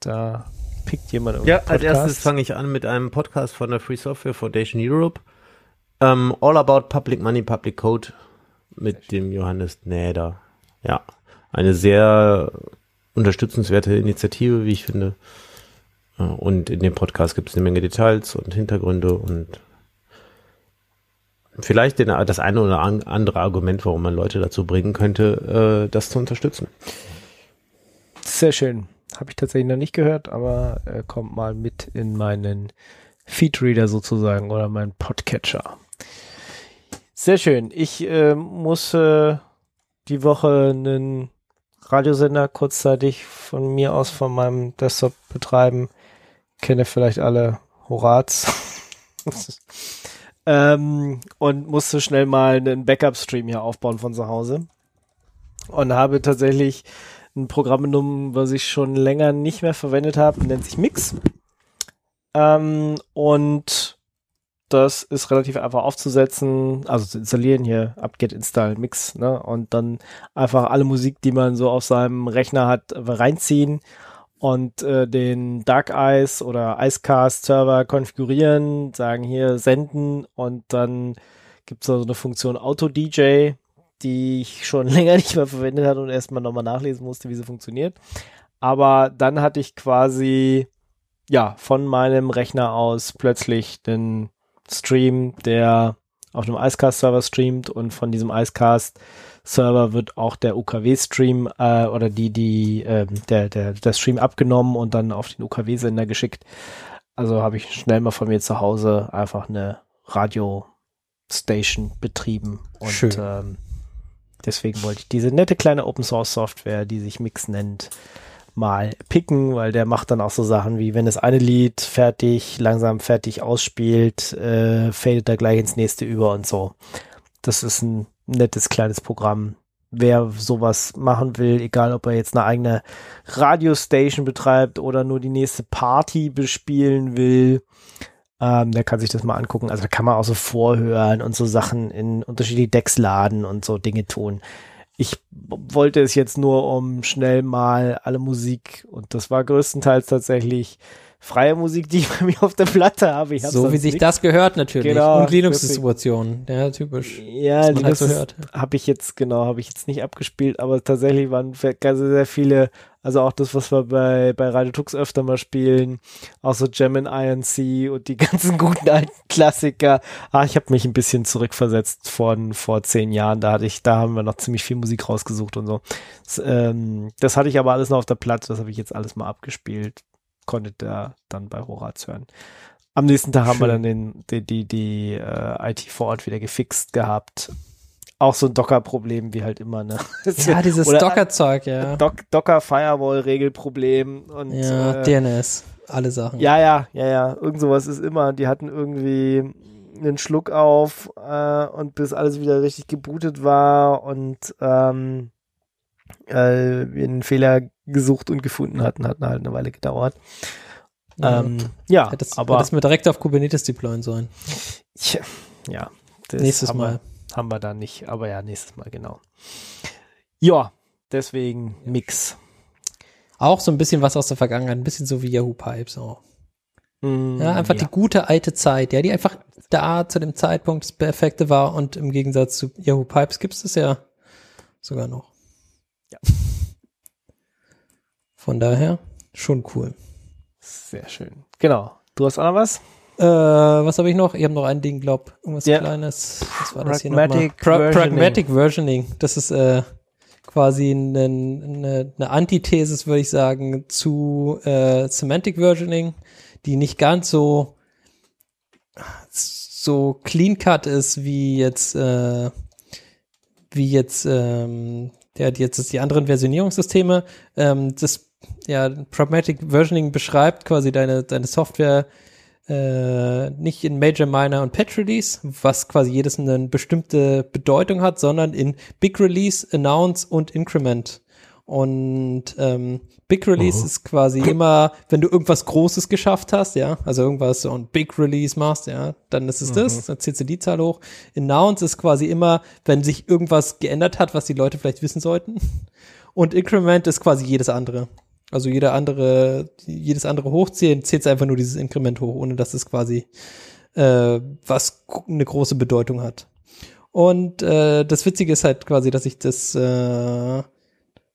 Da pickt jemand
Ja, als erstes fange ich an mit einem Podcast von der Free Software Foundation Europe. Ähm, All About Public Money, Public Code mit dem Johannes Näder. Ja, eine sehr unterstützenswerte Initiative, wie ich finde. Äh, Und in dem Podcast gibt es eine Menge Details und Hintergründe und vielleicht den, das eine oder an- andere Argument, warum man Leute dazu bringen könnte, äh, das zu unterstützen.
Sehr schön. Habe ich tatsächlich noch nicht gehört, aber äh, kommt mal mit in meinen Feedreader sozusagen oder meinen Podcatcher. Sehr schön. Ich äh, muss äh, die Woche einen Radiosender kurzzeitig von mir aus von meinem Desktop betreiben. Kenne vielleicht alle Horaz. ähm, und musste schnell mal einen Backup-Stream hier aufbauen von zu Hause. Und habe tatsächlich ein Programm genommen, was ich schon länger nicht mehr verwendet habe, nennt sich Mix. Ähm, und das ist relativ einfach aufzusetzen, also zu installieren hier, apt-get install Mix, ne? Und dann einfach alle Musik, die man so auf seinem Rechner hat, reinziehen und äh, den Dark Eyes oder Icecast Server konfigurieren, sagen hier senden und dann gibt es so eine Funktion Auto DJ, die ich schon länger nicht mehr verwendet hatte und erstmal nochmal nachlesen musste, wie sie funktioniert. Aber dann hatte ich quasi, ja, von meinem Rechner aus plötzlich den Stream, der auf einem Icecast-Server streamt und von diesem Icecast-Server wird auch der UKW-Stream äh, oder die, die, ähm, der, der, der Stream abgenommen und dann auf den UKW-Sender geschickt. Also habe ich schnell mal von mir zu Hause einfach eine Radio-Station betrieben und
Schön.
ähm, deswegen wollte ich diese nette kleine Open-Source-Software, die sich Mix nennt, mal picken, weil der macht dann auch so Sachen wie, wenn das eine Lied fertig, langsam fertig ausspielt, äh, fadet er gleich ins nächste über und so. Das ist ein nettes kleines Programm. Wer sowas machen will, egal ob er jetzt eine eigene Radiostation betreibt oder nur die nächste Party bespielen will, ähm, der kann sich das mal angucken. Also da kann man auch so vorhören und so Sachen in unterschiedliche Decks laden und so Dinge tun. Ich wollte es jetzt nur um schnell mal alle Musik und das war größtenteils tatsächlich freie Musik, die ich bei mir auf der Platte habe.
So wie sich
nix.
das gehört natürlich.
Genau,
und Linux-Distribution. Ja, typisch.
Ja,
man halt
Linux
so
habe ich jetzt, genau, habe ich jetzt nicht abgespielt, aber tatsächlich waren sehr sehr viele, also auch das, was wir bei, bei Radio Tux öfter mal spielen, auch so Gem in INC und die ganzen guten alten Klassiker. Ah, ich habe mich ein bisschen zurückversetzt von vor zehn Jahren, da hatte ich, da haben wir noch ziemlich viel Musik rausgesucht und so. Das, ähm, das hatte ich aber alles noch auf der Platte, das habe ich jetzt alles mal abgespielt, konnte da dann bei Horaz hören. Am nächsten Tag haben wir
Schön.
dann den, die, die, die äh, IT vor Ort wieder gefixt gehabt. Auch so ein Docker-Problem, wie halt immer, ne?
Ja, dieses Docker-Zeug, ja.
Doc, Docker-Firewall-Regelproblem und
Ja,
äh,
DNS. Alle Sachen.
ja, ja, ja, ja, irgend sowas ist immer. Die hatten irgendwie einen Schluck auf äh, und bis alles wieder richtig gebootet war und ähm, äh, wir einen Fehler gesucht und gefunden hatten, hat halt eine Weile gedauert.
Ja.
Ähm, ja,
Hättest,
aber
hättest mir direkt auf Kubernetes deployen sollen.
Ja, das
Nächstes Mal.
Haben wir da nicht, aber ja, nächstes Mal, genau. Ja, deswegen Mix.
Auch so ein bisschen was aus der Vergangenheit, ein bisschen so wie Yahoo Pipes auch.
Mm,
Ja, einfach die gute alte Zeit, ja, die einfach da zu dem Zeitpunkt das Perfekte war und im Gegensatz zu Yahoo Pipes gibt es das ja sogar noch.
Ja.
Von daher schon cool.
Sehr schön. Genau. Du hast auch noch was?
Äh, was habe ich noch? Ich habe noch ein Ding, glaub, irgendwas
Ja.
Kleines. Was war das hier
Pragmatic
nochmal? Pra
Versioning.
Pragmatic Versioning. Das ist äh, quasi eine, eine, eine Antithesis, würde ich sagen, zu äh, Semantic Versioning, die nicht ganz so so clean cut ist wie jetzt äh, wie jetzt ähm, ja, die- jetzt ist die anderen Versionierungssysteme. Ähm, das ja Pragmatic Versioning beschreibt quasi deine deine Software äh, nicht in Major, Minor und Patch Release, was quasi jedes eine bestimmte Bedeutung hat, sondern in Big Release, Announce und Increment. Und ähm, Big Release ist quasi immer, wenn du irgendwas Großes geschafft hast, ja, also irgendwas so ein Big Release machst, ja, dann ist es das, dann zählst du die Zahl hoch. Announce ist quasi immer, wenn sich irgendwas geändert hat, was die Leute vielleicht wissen sollten. Und Increment ist quasi jedes andere. Also jeder andere, jedes andere Hochzählen zählt einfach nur dieses Inkrement hoch, ohne dass es quasi äh, was eine große Bedeutung hat. Und äh, das Witzige ist halt quasi, dass sich das äh,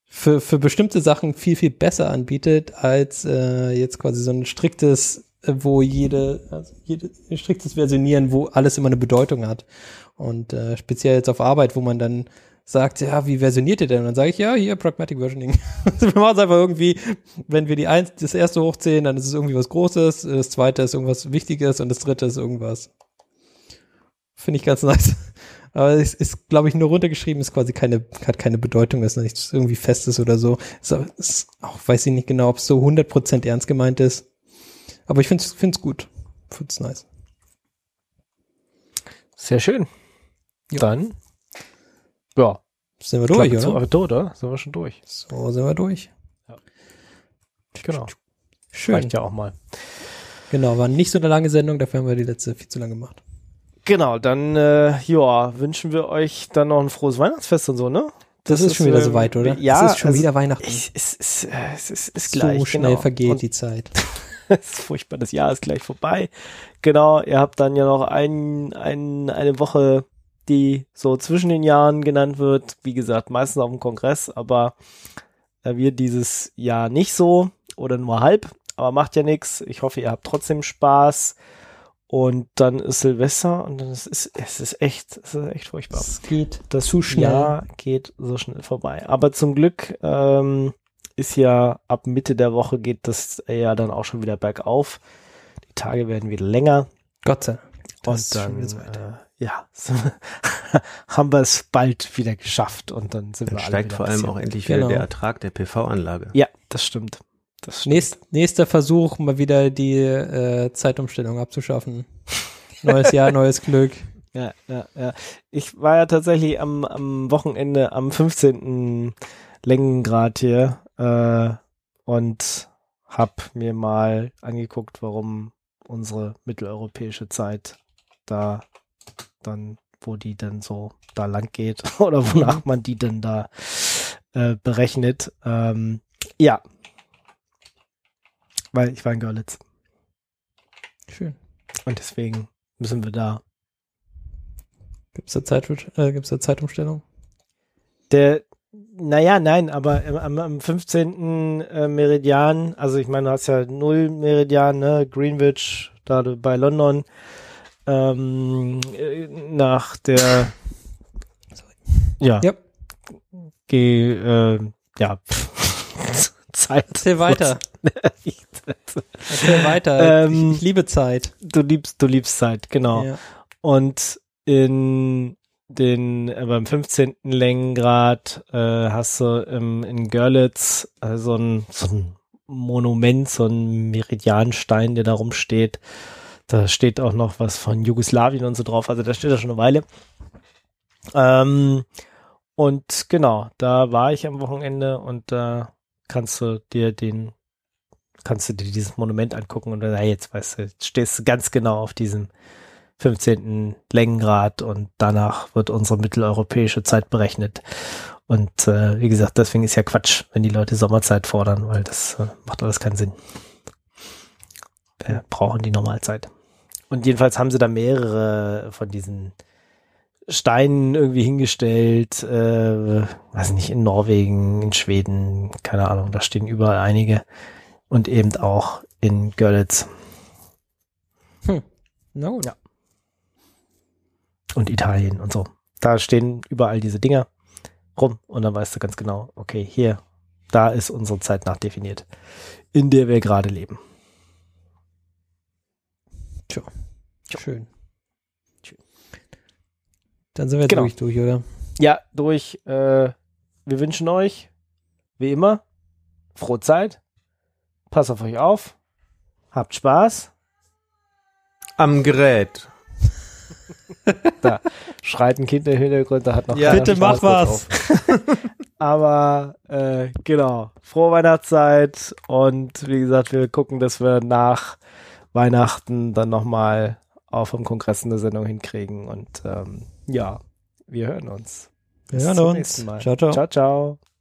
für, für bestimmte Sachen viel, viel besser anbietet, als äh, jetzt quasi so ein striktes, wo jede, also jede ein striktes Versionieren, wo alles immer eine Bedeutung hat. Und äh, speziell jetzt auf Arbeit, wo man dann sagt, ja, wie versioniert ihr denn? Und dann sage ich, ja, hier, Pragmatic Versioning. wir machen es einfach irgendwie, wenn wir die eins, das erste hochzählen, dann ist es irgendwie was Großes, das zweite ist irgendwas Wichtiges und das dritte ist irgendwas. Finde ich ganz nice. Aber es ist, glaube ich, nur runtergeschrieben, ist quasi keine, hat keine Bedeutung, ist nichts irgendwie Festes oder so. Ist, auch- ist auch, weiß ich nicht genau, ob es so 100% ernst gemeint ist. Aber ich finde es gut. Finde es nice.
Sehr schön.
Ja.
Dann, ja,
Sind wir durch,
zu,
oder?
tot, oder? Sind wir schon durch.
So sind wir durch.
Genau.
Schön.
Reicht ja auch mal.
Genau, war nicht so eine lange Sendung, dafür haben wir die letzte viel zu lang gemacht.
Genau, dann, äh, ja, wünschen wir euch dann noch ein frohes Weihnachtsfest und so, ne?
Das, ist schon wieder
ähm,
soweit, oder?
Ja,
es ist schon
also
wieder Weihnachten.
Ich, es, es, äh, es ist, ist
so
gleich.
schnell
genau.
vergeht
Und
die Zeit.
es ist furchtbar, das Jahr ist gleich vorbei. Genau, ihr habt dann ja noch ein, ein, eine Woche, die so zwischen den Jahren genannt wird. Wie gesagt, meistens auf dem Kongress, aber äh, wir dieses Jahr nicht so oder nur halb. Aber macht ja nichts. Ich hoffe, ihr habt trotzdem Spaß. Und dann ist Silvester und dann ist es, es ist echt, es ist echt furchtbar.
Es geht
Das
zu schnell.
Jahr geht so schnell vorbei. Aber zum Glück ähm, ist ja ab Mitte der Woche geht das ja dann auch schon wieder bergauf. Die Tage werden wieder länger.
Gott sei Dank.
Und
ist
dann,
so
äh, ja, haben wir es bald wieder geschafft und dann sind
Dann
wir alle
steigt
wieder
vor allem auch endlich
Genau.
wieder der Ertrag der PV-Anlage.
Ja, das stimmt. Das stimmt.
Nächst, nächster Versuch, mal wieder die äh, Zeitumstellung abzuschaffen. Neues Jahr, neues Glück.
Ja, ja, ja. Ich war ja tatsächlich am, am Wochenende am 15. Längengrad hier äh, und hab mir mal angeguckt, warum unsere mitteleuropäische Zeit da dann, wo die dann so da lang geht oder wonach man die denn da äh, berechnet. Ähm, ja. Weil ich war in Görlitz
Schön.
und deswegen müssen wir da
Gibt's da, Zeit, äh, gibt's da Zeitumstellung?
Der, naja, nein, aber am, am 15. äh, Meridian, also ich meine, du hast ja null Meridian, ne, Greenwich, da bei London, ähm, äh, nach der, ja,
Ja.
geh, äh, ja, Zeit.
Erzähl weiter. Erzähl weiter.
Ähm,
ich, ich liebe Zeit.
Du liebst, du liebst Zeit, genau.
Ja.
Und in den äh, beim 15. Längengrad äh, hast du im, in Görlitz äh, so, ein, so ein Monument, so ein Meridianstein, der da rumsteht. Da steht auch noch was von Jugoslawien und so drauf. Also da steht er schon eine Weile. Ähm, und genau, da war ich am Wochenende und da kannst du dir den, kannst du dir dieses Monument angucken und hey, jetzt weißt du, jetzt stehst du ganz genau auf diesem 15. Längengrad und danach wird unsere mitteleuropäische Zeit berechnet. Und äh, wie gesagt, deswegen ist ja Quatsch, wenn die Leute Sommerzeit fordern, weil das äh, macht alles keinen Sinn. Wir brauchen die Normalzeit. Und jedenfalls haben sie da mehrere von diesen Steinen irgendwie hingestellt, äh, weiß nicht, in Norwegen, in Schweden, keine Ahnung, da stehen überall einige. Und eben auch in Görlitz.
Hm. Na gut.
Ja. Und Italien und so. Da stehen überall diese Dinger rum und dann weißt du ganz genau, okay, hier, da ist unsere Zeit nachdefiniert, in der wir gerade leben.
Schön. Dann sind wir jetzt
Genau.
wirklich durch, oder?
Ja, durch. Äh, wir wünschen euch, wie immer, frohe Zeit. Passt auf euch auf. Habt Spaß.
Am Gerät.
Da schreit ein Kind im Hintergrund, da hat noch
Ja,
Bitte
Spaß.
mach was.
Aber äh, genau, frohe Weihnachtszeit und wie gesagt, wir gucken, dass wir nach Weihnachten dann nochmal auch vom Kongress eine Sendung hinkriegen und ähm, ja, wir hören uns.
Wir
Bis
hören
zum
uns.
nächsten Mal.
Ciao, ciao.
Ciao, ciao.